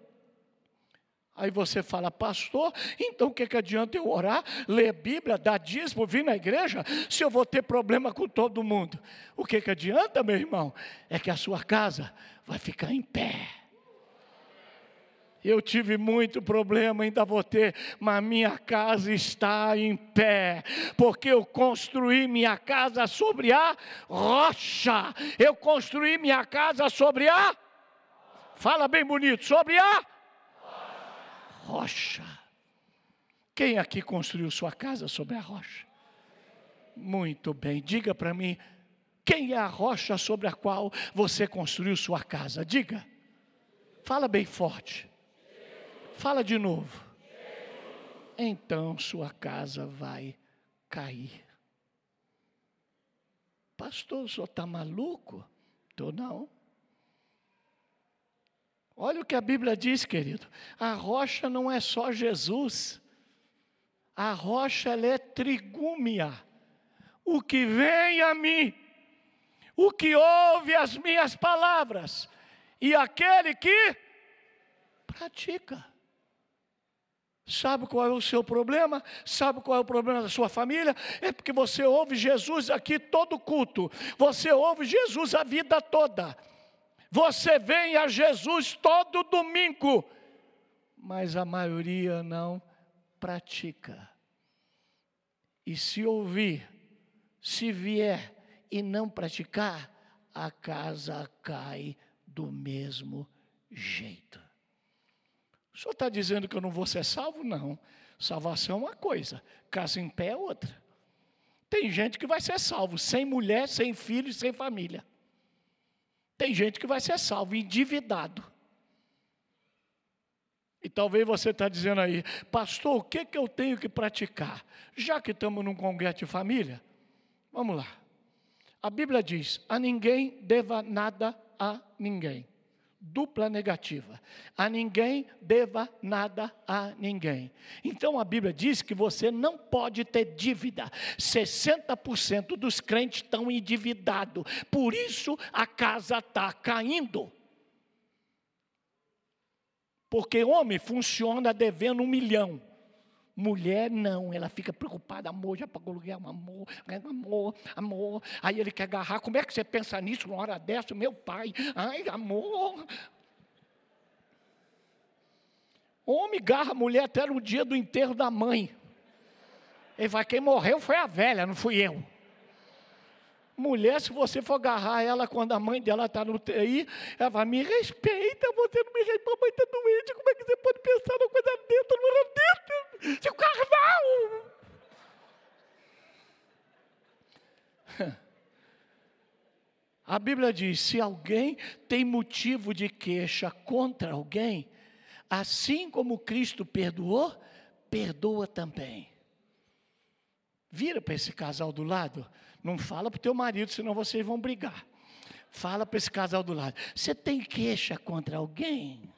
Aí você fala, pastor, então o que, que adianta eu orar, ler Bíblia, dar dízimo, vir na igreja, se eu vou ter problema com todo mundo? O que, que adianta, meu irmão? É que a sua casa vai ficar em pé. Eu tive muito problema, ainda vou ter, mas minha casa está em pé, porque eu construí minha casa sobre a rocha. Eu construí minha casa sobre a. Fala bem bonito, sobre a rocha. Quem aqui construiu sua casa sobre a rocha? Muito bem, diga para mim, quem é a rocha sobre a qual você construiu sua casa? Diga. Fala bem forte. Fala de novo. Então sua casa vai cair. Pastor, senhor está maluco? Estou não. Olha o que a Bíblia diz, querido. A rocha não é só Jesus. A rocha ela é trigúmia. O que vem a mim, o que ouve as minhas palavras, e aquele que pratica. Sabe qual é o seu problema? Sabe qual é o problema da sua família? É porque você ouve Jesus aqui todo culto, você ouve Jesus a vida toda. Você vem a Jesus todo domingo, mas a maioria não pratica. E se ouvir, se vier e não praticar, a casa cai do mesmo jeito. O senhor está dizendo que eu não vou ser salvo? Não. Salvação é uma coisa, casa em pé é outra. Tem gente que vai ser salvo sem mulher, sem filho sem família. Tem gente que vai ser salvo endividado. E talvez você está dizendo aí, pastor, o que, que eu tenho que praticar? Já que estamos num congresso de família, vamos lá. A Bíblia diz: a ninguém deva nada a ninguém. Dupla negativa. A ninguém deva nada a ninguém. Então a Bíblia diz que você não pode ter dívida. 60% dos crentes estão endividados. Por isso a casa está caindo. Porque homem funciona devendo um milhão. Mulher não, ela fica preocupada, amor, já pagou aluguel, amor, amor, amor. Aí ele quer agarrar, como é que você pensa nisso numa hora dessa? Meu pai, ai, amor. Homem garra a mulher até no dia do enterro da mãe. Ele vai, quem morreu foi a velha, não fui eu. Mulher, se você for agarrar ela quando a mãe dela está no TI, ela vai, me respeita, você não me respeita, a mãe está doente, como é que você pode pensar numa coisa dentro, numa dentro, seu carnal? A Bíblia diz: se alguém tem motivo de queixa contra alguém, assim como Cristo perdoou, perdoa também. Vira para esse casal do lado, não fala para o teu marido, senão vocês vão brigar. Fala para esse casal do lado. Você tem queixa contra alguém?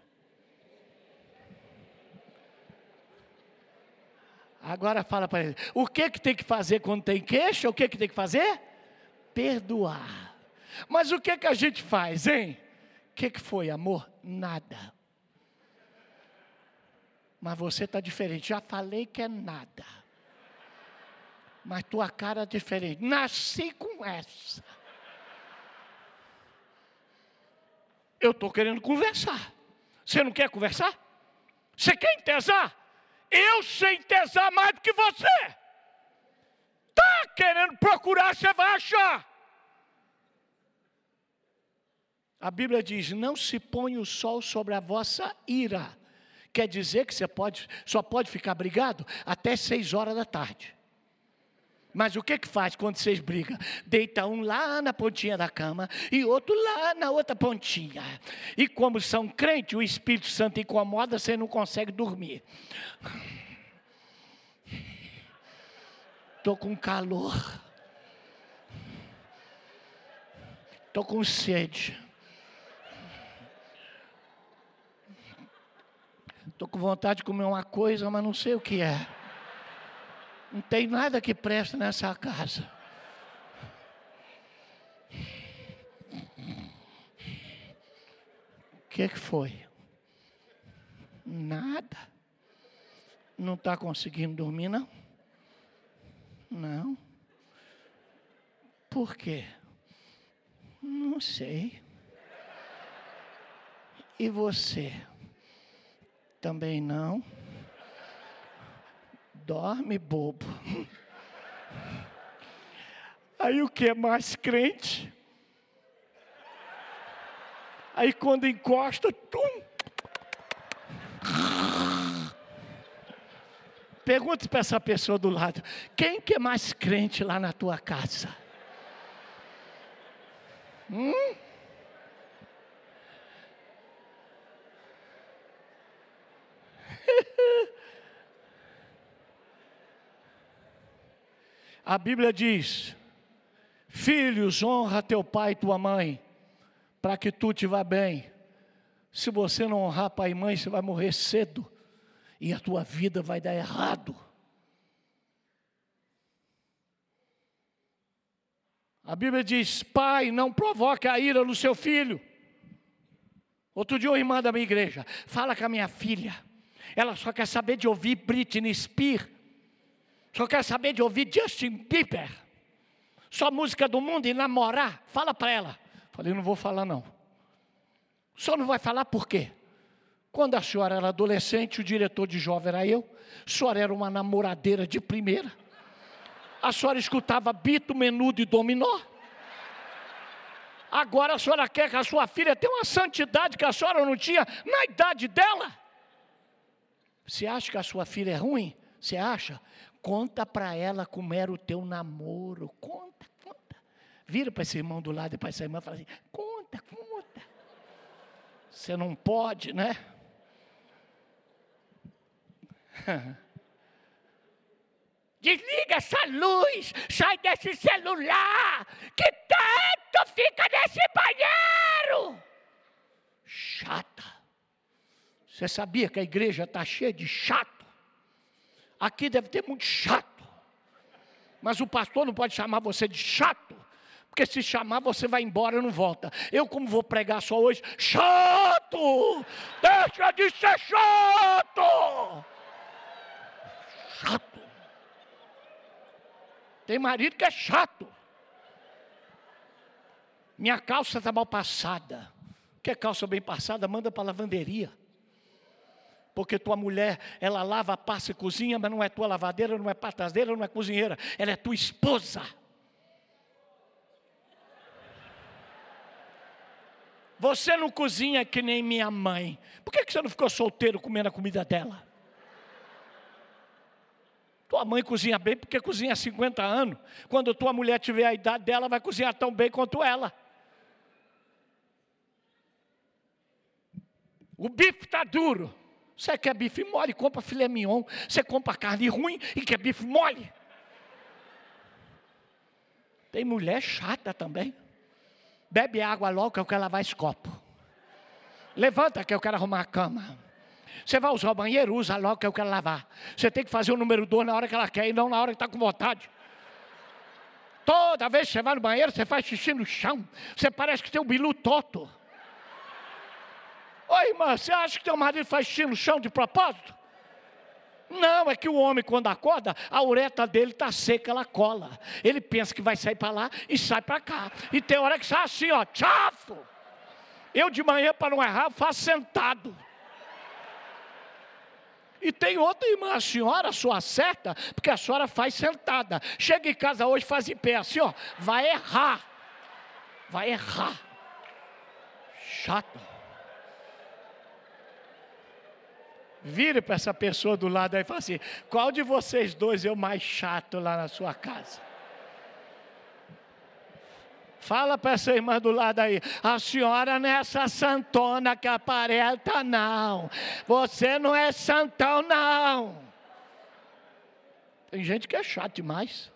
Agora fala para ele. O que, que tem que fazer quando tem queixa? O que, que tem que fazer? Perdoar. Mas o que, que a gente faz, hein? O que, que foi, amor? Nada. Mas você está diferente. Já falei que é nada mas tua cara é diferente. Nasci com essa. Eu estou querendo conversar. Você não quer conversar? Você quer entesar? Eu sei entesar mais do que você. Está querendo procurar, você vai achar. A Bíblia diz: não se põe o sol sobre a vossa ira. Quer dizer que você pode, só pode ficar brigado até seis horas da tarde. Mas o que que faz quando vocês brigam? Deita um lá na pontinha da cama e outro lá na outra pontinha. E como são crentes, o Espírito Santo incomoda, você não consegue dormir. Estou com calor. Estou com sede. Estou com vontade de comer uma coisa, mas não sei o que é. Não tem nada que presta nessa casa. O que, que foi? Nada. Não está conseguindo dormir, não? Não. Por quê? Não sei. E você? Também não? Dorme, bobo. Aí o que é mais crente? Aí quando encosta, tum. Pergunte para essa pessoa do lado: quem que é mais crente lá na tua casa? Hum? A Bíblia diz: Filhos, honra teu pai e tua mãe, para que tu te vá bem. Se você não honrar pai e mãe, você vai morrer cedo e a tua vida vai dar errado. A Bíblia diz: Pai, não provoque a ira no seu filho. Outro dia, uma irmã da minha igreja fala com a minha filha. Ela só quer saber de ouvir Britney Spears só quer saber de ouvir Justin Bieber. Só música do mundo e namorar. Fala para ela. Falei, não vou falar não. Só não vai falar por quê? Quando a senhora era adolescente, o diretor de jovem era eu. A senhora era uma namoradeira de primeira. a senhora escutava bito, menudo e dominó. Agora a senhora quer que a sua filha tenha uma santidade que a senhora não tinha na idade dela. Você acha que a sua filha é ruim? Você acha? Conta para ela como era o teu namoro. Conta, conta. Vira para esse irmão do lado e para essa irmã e fala assim: conta, conta. Você não pode, né? Desliga essa luz, sai desse celular, que tanto fica nesse banheiro. Chata. Você sabia que a igreja está cheia de chato? Aqui deve ter muito chato. Mas o pastor não pode chamar você de chato, porque se chamar você vai embora e não volta. Eu, como vou pregar só hoje, chato! Deixa de ser chato! Chato. Tem marido que é chato. Minha calça está mal passada. Quer calça bem passada? Manda para a lavanderia. Porque tua mulher, ela lava, passa e cozinha, mas não é tua lavadeira, não é patadeira, não é cozinheira. Ela é tua esposa. Você não cozinha que nem minha mãe. Por que você não ficou solteiro comendo a comida dela? Tua mãe cozinha bem porque cozinha há 50 anos. Quando tua mulher tiver a idade dela, vai cozinhar tão bem quanto ela. O bife está duro. Você quer bife mole? Compra filé mignon. Você compra carne ruim e quer bife mole. Tem mulher chata também. Bebe água logo que eu quero lavar esse copo. Levanta que eu quero arrumar a cama. Você vai usar o banheiro, usa logo que eu quero lavar. Você tem que fazer o número 2 na hora que ela quer e não na hora que está com vontade. Toda vez que você vai no banheiro, você faz xixi no chão. Você parece que tem um bilu toto. Oi, irmã, você acha que teu marido faz no chão de propósito? Não, é que o homem, quando acorda, a ureta dele está seca, ela cola. Ele pensa que vai sair para lá e sai para cá. E tem hora que sai assim, ó, tchafo. Eu de manhã, para não errar, faço sentado. E tem outra irmã, a senhora só acerta, porque a senhora faz sentada. Chega em casa hoje, faz em pé, assim, ó, vai errar. Vai errar. Chato. Vire para essa pessoa do lado aí e fala assim: qual de vocês dois é o mais chato lá na sua casa? Fala para essa irmã do lado aí, a senhora não é essa santona que aparenta, não. Você não é santão, não. Tem gente que é chato demais.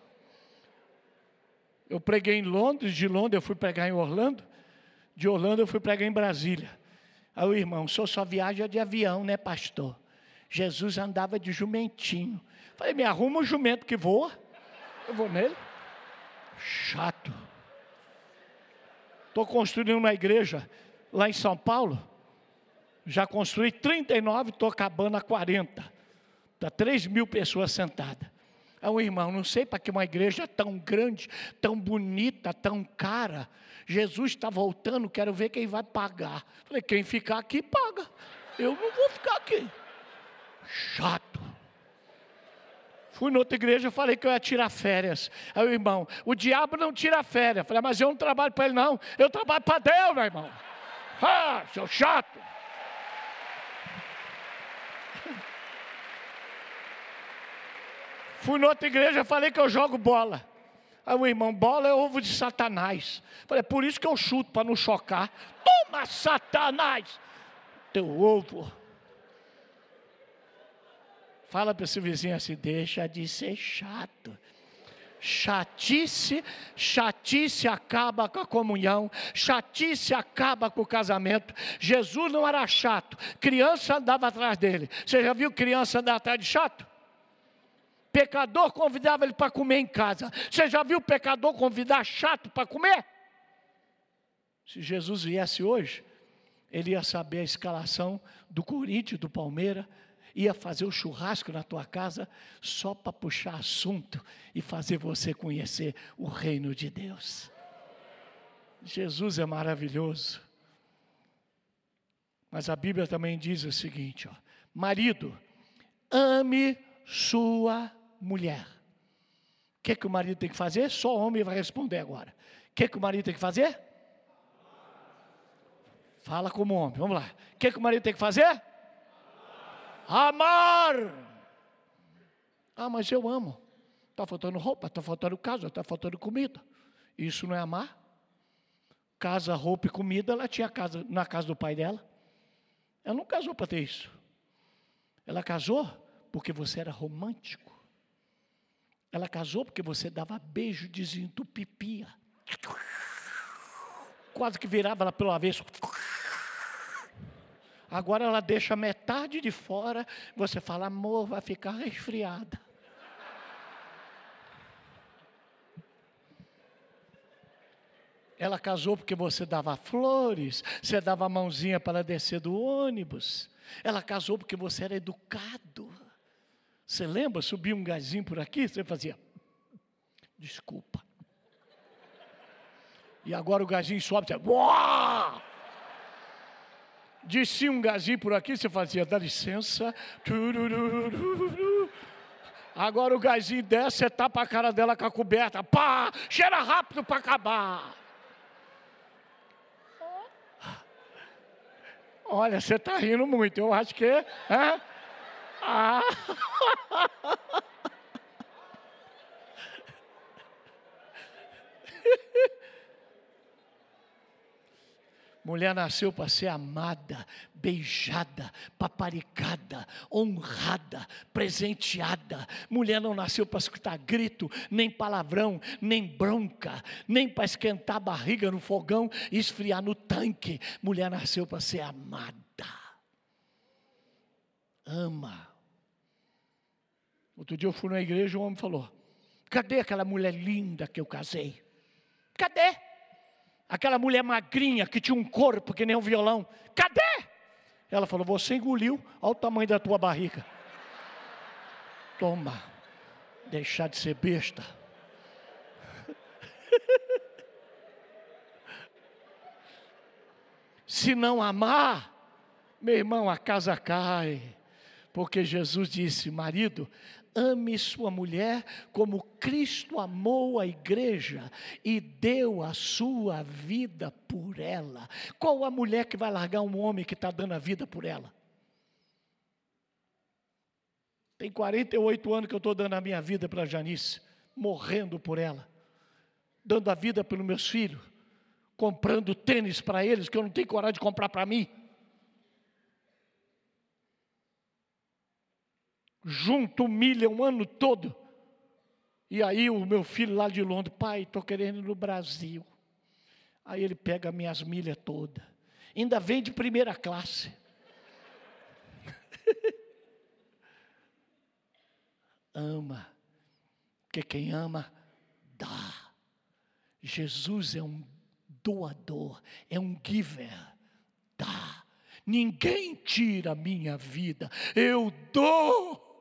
Eu preguei em Londres, de Londres eu fui pregar em Orlando, de Orlando eu fui pregar em Brasília. Aí o irmão, sou só viaja de avião, né, pastor? Jesus andava de jumentinho. Falei, me arruma um jumento que voa. Eu vou nele. Chato. Estou construindo uma igreja lá em São Paulo. Já construí 39, estou acabando a 40. Está 3 mil pessoas sentadas. Aí o irmão, não sei para que uma igreja tão grande, tão bonita, tão cara. Jesus está voltando, quero ver quem vai pagar. Falei, quem ficar aqui paga. Eu não vou ficar aqui. Chato. Fui noutra igreja, falei que eu ia tirar férias. Aí o irmão, o diabo não tira férias. Falei, mas eu não trabalho para ele, não. Eu trabalho para Deus, meu irmão. Ah, seu chato. Fui noutra igreja, falei que eu jogo bola. Aí o irmão, bola é ovo de Satanás. Falei, é por isso que eu chuto, para não chocar. Toma, Satanás! Teu ovo. Fala para esse vizinho assim: deixa de ser chato. Chatice, chatice acaba com a comunhão, chatice acaba com o casamento. Jesus não era chato, criança andava atrás dele. Você já viu criança andar atrás de chato? Pecador convidava ele para comer em casa. Você já viu pecador convidar chato para comer? Se Jesus viesse hoje, ele ia saber a escalação do Corinthians, do Palmeiras, ia fazer o churrasco na tua casa só para puxar assunto e fazer você conhecer o reino de Deus. Jesus é maravilhoso. Mas a Bíblia também diz o seguinte: ó, marido, ame sua mulher, que, que o marido tem que fazer? Só o homem vai responder agora. O que, que o marido tem que fazer? Fala como homem, vamos lá. O que, que o marido tem que fazer? Amar. Ah, mas eu amo. Está faltando roupa, está faltando casa, está faltando comida. Isso não é amar? Casa, roupa e comida, ela tinha casa na casa do pai dela. Ela não casou para ter isso. Ela casou porque você era romântico. Ela casou porque você dava beijo desentupipia. Quase que virava ela pelo avesso. Agora ela deixa metade de fora, você fala, amor, vai ficar resfriada. Ela casou porque você dava flores, você dava a mãozinha para descer do ônibus. Ela casou porque você era educado. Você lembra? Subia um gazinho por aqui, você fazia. Desculpa. E agora o gazinho sobe, você. Uau! Descia um gazinho por aqui, você fazia, dá licença. Agora o gazinho desce, você tapa a cara dela com a coberta. Pá! Cheira rápido para acabar. Olha, você está rindo muito. Eu acho que. Hã? Ah. Mulher nasceu para ser amada, beijada, paparicada, honrada, presenteada. Mulher não nasceu para escutar grito, nem palavrão, nem bronca, nem para esquentar a barriga no fogão e esfriar no tanque. Mulher nasceu para ser amada. Ama. Outro dia eu fui na igreja e um homem falou: Cadê aquela mulher linda que eu casei? Cadê? Aquela mulher magrinha que tinha um corpo que nem um violão. Cadê? Ela falou: Você engoliu, olha o tamanho da tua barriga. Toma, deixar de ser besta. Se não amar, meu irmão, a casa cai. Porque Jesus disse: Marido, ame sua mulher como Cristo amou a igreja e deu a sua vida por ela. Qual a mulher que vai largar um homem que está dando a vida por ela? Tem 48 anos que eu estou dando a minha vida para Janice, morrendo por ela, dando a vida pelos meus filhos, comprando tênis para eles que eu não tenho coragem de comprar para mim. Junto milha um ano todo. E aí o meu filho lá de Londres, pai, estou querendo ir no Brasil. Aí ele pega minhas milhas todas. Ainda vem de primeira classe. ama. Porque quem ama, dá. Jesus é um doador, é um giver. Dá. Ninguém tira a minha vida. Eu dou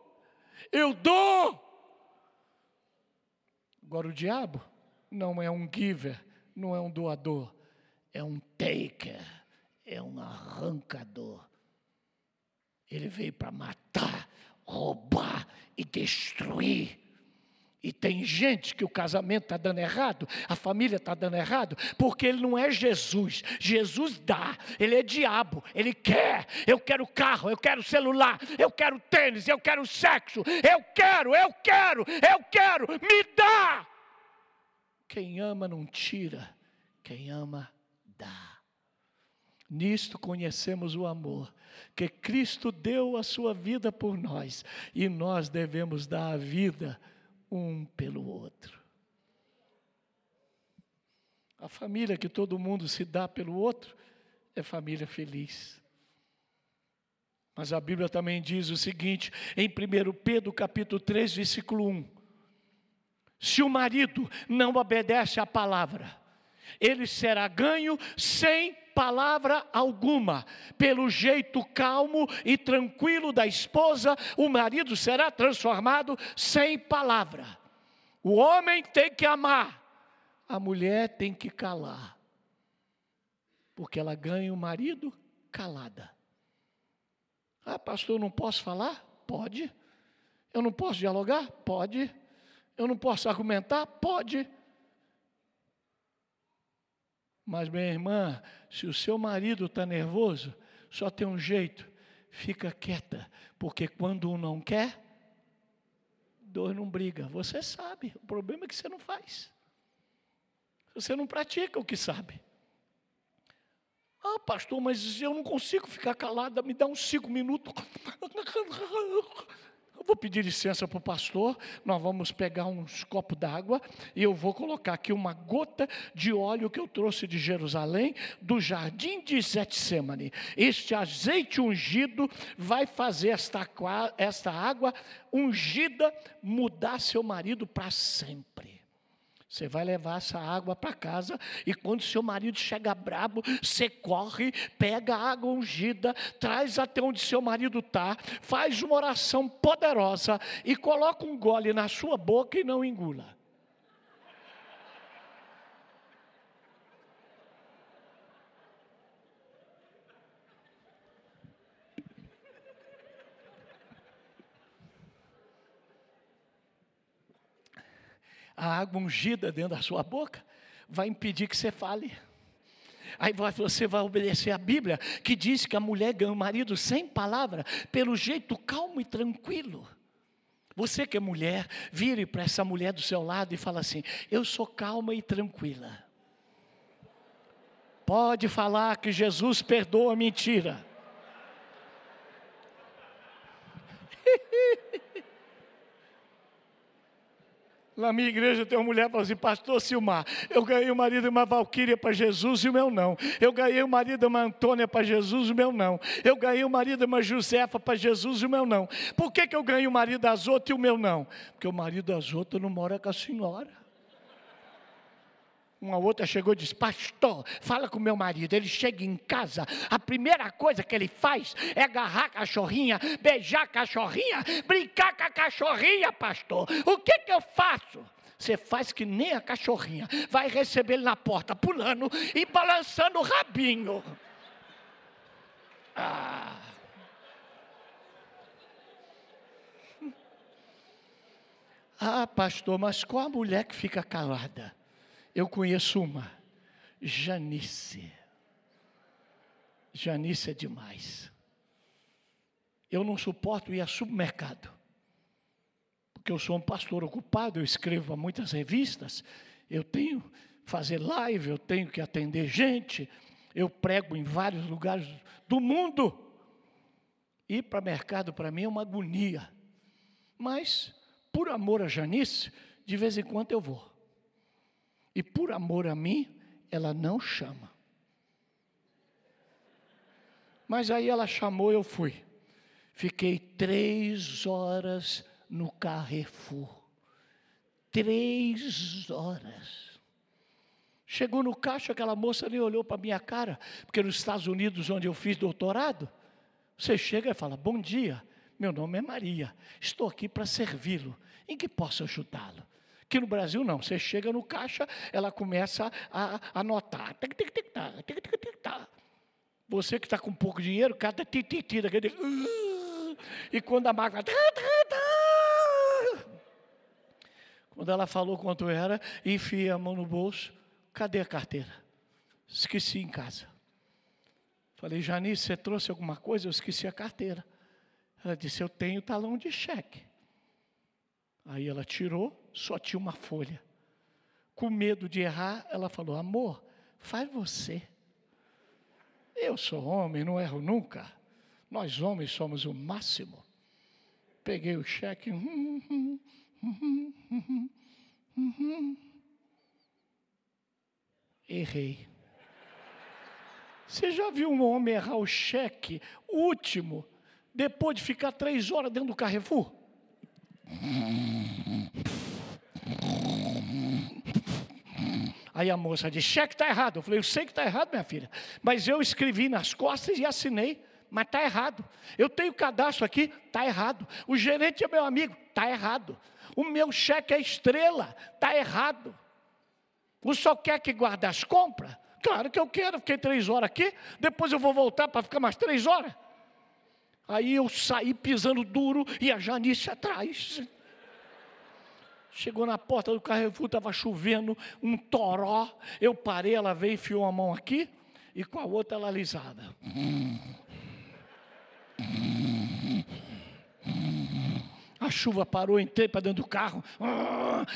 eu dou. Agora o diabo não é um giver, não é um doador, é um taker, é um arrancador. Ele veio para matar, roubar e destruir. E tem gente que o casamento está dando errado, a família está dando errado, porque ele não é Jesus. Jesus dá, ele é diabo, ele quer. Eu quero carro, eu quero celular, eu quero tênis, eu quero sexo, eu quero, eu quero, eu quero, me dá. Quem ama não tira, quem ama dá. Nisto conhecemos o amor, que Cristo deu a sua vida por nós, e nós devemos dar a vida um pelo outro. A família que todo mundo se dá pelo outro é família feliz. Mas a Bíblia também diz o seguinte, em 1 Pedro capítulo 3, versículo 1. Se o marido não obedece à palavra, ele será ganho sem palavra alguma. Pelo jeito calmo e tranquilo da esposa, o marido será transformado sem palavra. O homem tem que amar, a mulher tem que calar, porque ela ganha o marido calada. Ah, pastor, não posso falar? Pode. Eu não posso dialogar? Pode. Eu não posso argumentar? Pode. Mas, minha irmã, se o seu marido está nervoso, só tem um jeito: fica quieta, porque quando um não quer, dois não briga. Você sabe, o problema é que você não faz. Você não pratica o que sabe. Ah, pastor, mas eu não consigo ficar calada, me dá uns cinco minutos. Eu vou pedir licença para o pastor, nós vamos pegar uns copos d'água e eu vou colocar aqui uma gota de óleo que eu trouxe de Jerusalém, do jardim de Getsemane. Este azeite ungido vai fazer esta, esta água ungida mudar seu marido para sempre. Você vai levar essa água para casa e quando seu marido chega brabo, você corre, pega a água ungida, traz até onde seu marido está, faz uma oração poderosa e coloca um gole na sua boca e não engula. A água ungida dentro da sua boca vai impedir que você fale. Aí você vai obedecer a Bíblia, que diz que a mulher ganha o marido sem palavra, pelo jeito calmo e tranquilo. Você que é mulher, vire para essa mulher do seu lado e fala assim: Eu sou calma e tranquila. Pode falar que Jesus perdoa a mentira. Na minha igreja tem uma mulher que fala assim, pastor Silmar, eu ganhei o marido de uma Valquíria para Jesus e o meu não. Eu ganhei o marido de uma Antônia para Jesus e o meu não. Eu ganhei o marido de uma Josefa para Jesus e o meu não. Por que, que eu ganhei o marido das outras e o meu não? Porque o marido das outras não mora com a senhora. Uma outra chegou e disse: Pastor, fala com meu marido. Ele chega em casa, a primeira coisa que ele faz é agarrar a cachorrinha, beijar a cachorrinha, brincar com a cachorrinha, pastor. O que, que eu faço? Você faz que nem a cachorrinha, vai receber ele na porta, pulando e balançando o rabinho. Ah. Ah, pastor, mas qual a mulher que fica calada? Eu conheço uma, Janice. Janice é demais. Eu não suporto ir a supermercado, porque eu sou um pastor ocupado, eu escrevo a muitas revistas, eu tenho que fazer live, eu tenho que atender gente, eu prego em vários lugares do mundo. Ir para mercado para mim é uma agonia. Mas, por amor a Janice, de vez em quando eu vou. E por amor a mim, ela não chama. Mas aí ela chamou, eu fui. Fiquei três horas no Carrefour. Três horas. Chegou no caixa, aquela moça nem olhou para a minha cara, porque nos Estados Unidos, onde eu fiz doutorado, você chega e fala: Bom dia, meu nome é Maria, estou aqui para servi-lo. Em que posso ajudá-lo? Aqui no Brasil não, você chega no caixa, ela começa a, anotar. Você que está com pouco dinheiro, cada tititi daquele. E quando a máquina. Quando ela falou quanto era, enfia a mão no bolso. Cadê a carteira? Esqueci em casa. Falei, Janice, você trouxe alguma coisa? Eu esqueci a carteira. Ela disse, eu tenho talão de cheque. Aí ela tirou, só tinha uma folha. Com medo de errar, ela falou: Amor, faz você. Eu sou homem, não erro nunca. Nós homens somos o máximo. Peguei o cheque. Hum, hum, hum, Errei. Você já viu um homem errar o cheque último, depois de ficar três horas dentro do Carrefour? Aí a moça disse: cheque está errado. Eu falei: eu sei que está errado, minha filha, mas eu escrevi nas costas e assinei. Mas está errado. Eu tenho cadastro aqui, está errado. O gerente é meu amigo, está errado. O meu cheque é estrela, está errado. O senhor quer que guarde as compras? Claro que eu quero, fiquei três horas aqui, depois eu vou voltar para ficar mais três horas. Aí eu saí pisando duro e a Janice atrás. Chegou na porta do Carrefour, estava chovendo, um toró. Eu parei, ela veio, enfiou a mão aqui e com a outra ela alisada. A chuva parou, entrei para dentro do carro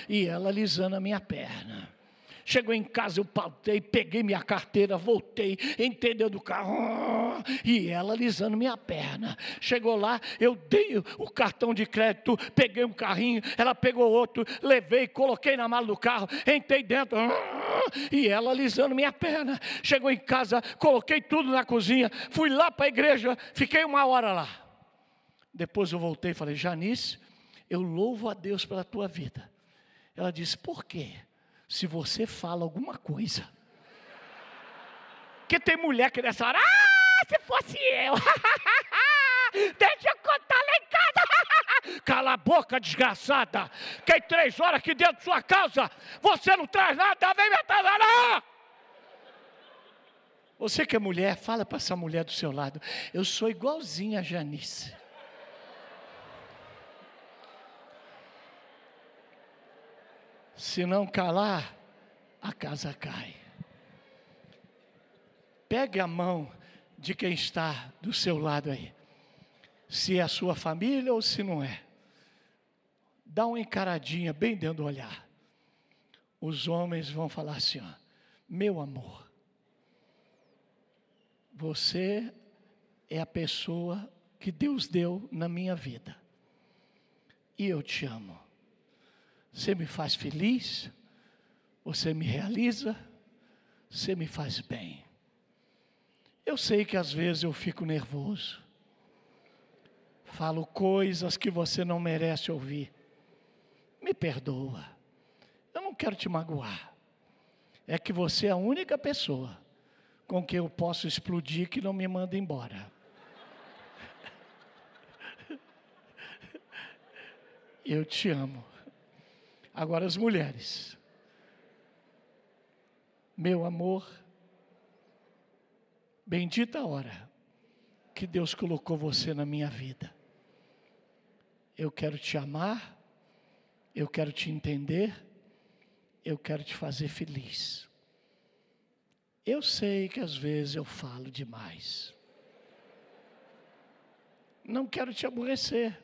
e ela alisando a minha perna. Chegou em casa, eu pautei, peguei minha carteira, voltei, entendeu do carro, e ela alisando minha perna. Chegou lá, eu dei o cartão de crédito, peguei um carrinho, ela pegou outro, levei, coloquei na mala do carro, entrei dentro, e ela alisando minha perna. Chegou em casa, coloquei tudo na cozinha, fui lá para a igreja, fiquei uma hora lá. Depois eu voltei e falei, Janice, eu louvo a Deus pela tua vida. Ela disse, por quê? Se você fala alguma coisa. Que tem mulher que nessa hora, ah, se fosse eu, deixa eu contar lá em casa. Cala a boca, desgraçada. Fiquei três horas aqui dentro de sua casa, você não traz nada, vem me atrasar. Você que é mulher, fala para essa mulher do seu lado. Eu sou igualzinha a Janice. Se não calar, a casa cai. Pegue a mão de quem está do seu lado aí. Se é a sua família ou se não é. Dá uma encaradinha bem dentro do olhar. Os homens vão falar assim: ó, meu amor, você é a pessoa que Deus deu na minha vida. E eu te amo. Você me faz feliz, você me realiza, você me faz bem. Eu sei que às vezes eu fico nervoso, falo coisas que você não merece ouvir. Me perdoa, eu não quero te magoar. É que você é a única pessoa com quem eu posso explodir que não me manda embora. Eu te amo. Agora as mulheres. Meu amor, bendita hora que Deus colocou você na minha vida. Eu quero te amar, eu quero te entender, eu quero te fazer feliz. Eu sei que às vezes eu falo demais. Não quero te aborrecer.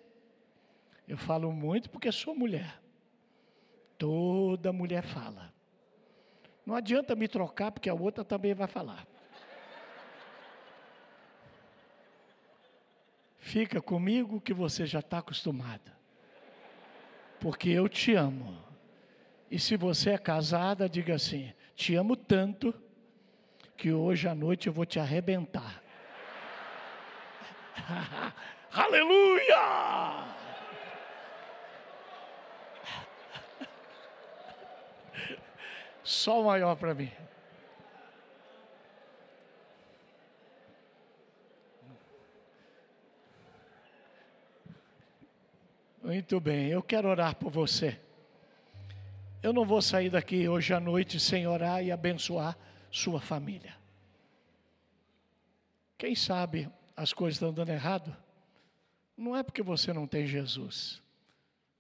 Eu falo muito porque sou mulher. Toda mulher fala. Não adianta me trocar, porque a outra também vai falar. Fica comigo que você já está acostumada. Porque eu te amo. E se você é casada, diga assim: te amo tanto que hoje à noite eu vou te arrebentar. Aleluia! Só maior para mim. Muito bem, eu quero orar por você. Eu não vou sair daqui hoje à noite sem orar e abençoar sua família. Quem sabe as coisas estão dando errado? Não é porque você não tem Jesus,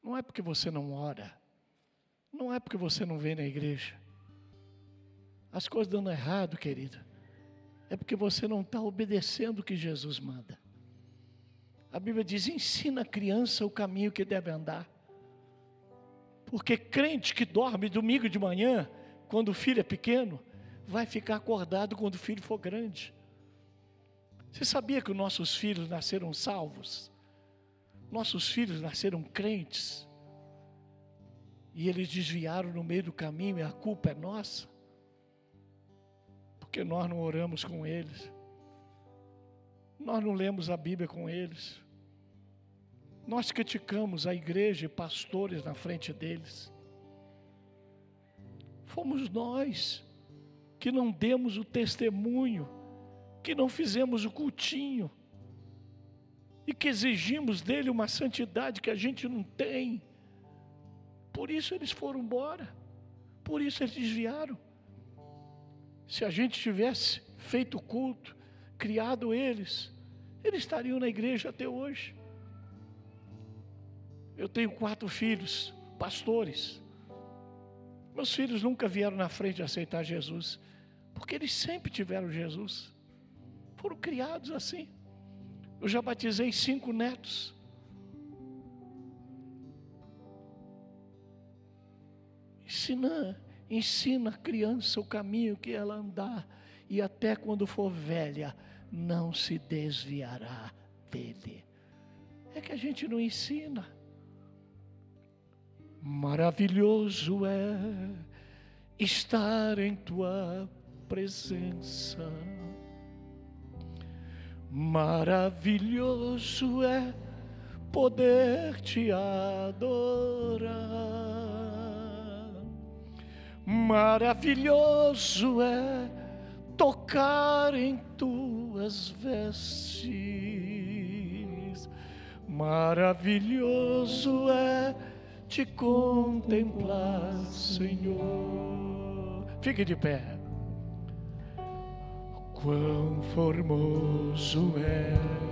não é porque você não ora, não é porque você não vem na igreja, as coisas dando errado, querida, é porque você não está obedecendo o que Jesus manda. A Bíblia diz: ensina a criança o caminho que deve andar. Porque crente que dorme domingo de manhã, quando o filho é pequeno, vai ficar acordado quando o filho for grande. Você sabia que os nossos filhos nasceram salvos? Nossos filhos nasceram crentes. E eles desviaram no meio do caminho e a culpa é nossa porque nós não oramos com eles, nós não lemos a Bíblia com eles, nós criticamos a igreja e pastores na frente deles. Fomos nós que não demos o testemunho, que não fizemos o cultinho e que exigimos dele uma santidade que a gente não tem. Por isso eles foram embora, por isso eles desviaram. Se a gente tivesse feito culto, criado eles, eles estariam na igreja até hoje. Eu tenho quatro filhos, pastores. Meus filhos nunca vieram na frente aceitar Jesus, porque eles sempre tiveram Jesus. Foram criados assim. Eu já batizei cinco netos. Ensina, ensina a criança o caminho que ela andar, e até quando for velha, não se desviará dele. É que a gente não ensina. Maravilhoso é estar em tua presença. Maravilhoso é poder te adorar. Maravilhoso é tocar em tuas vestes. Maravilhoso é te contemplar, Senhor. Fique de pé. Quão formoso é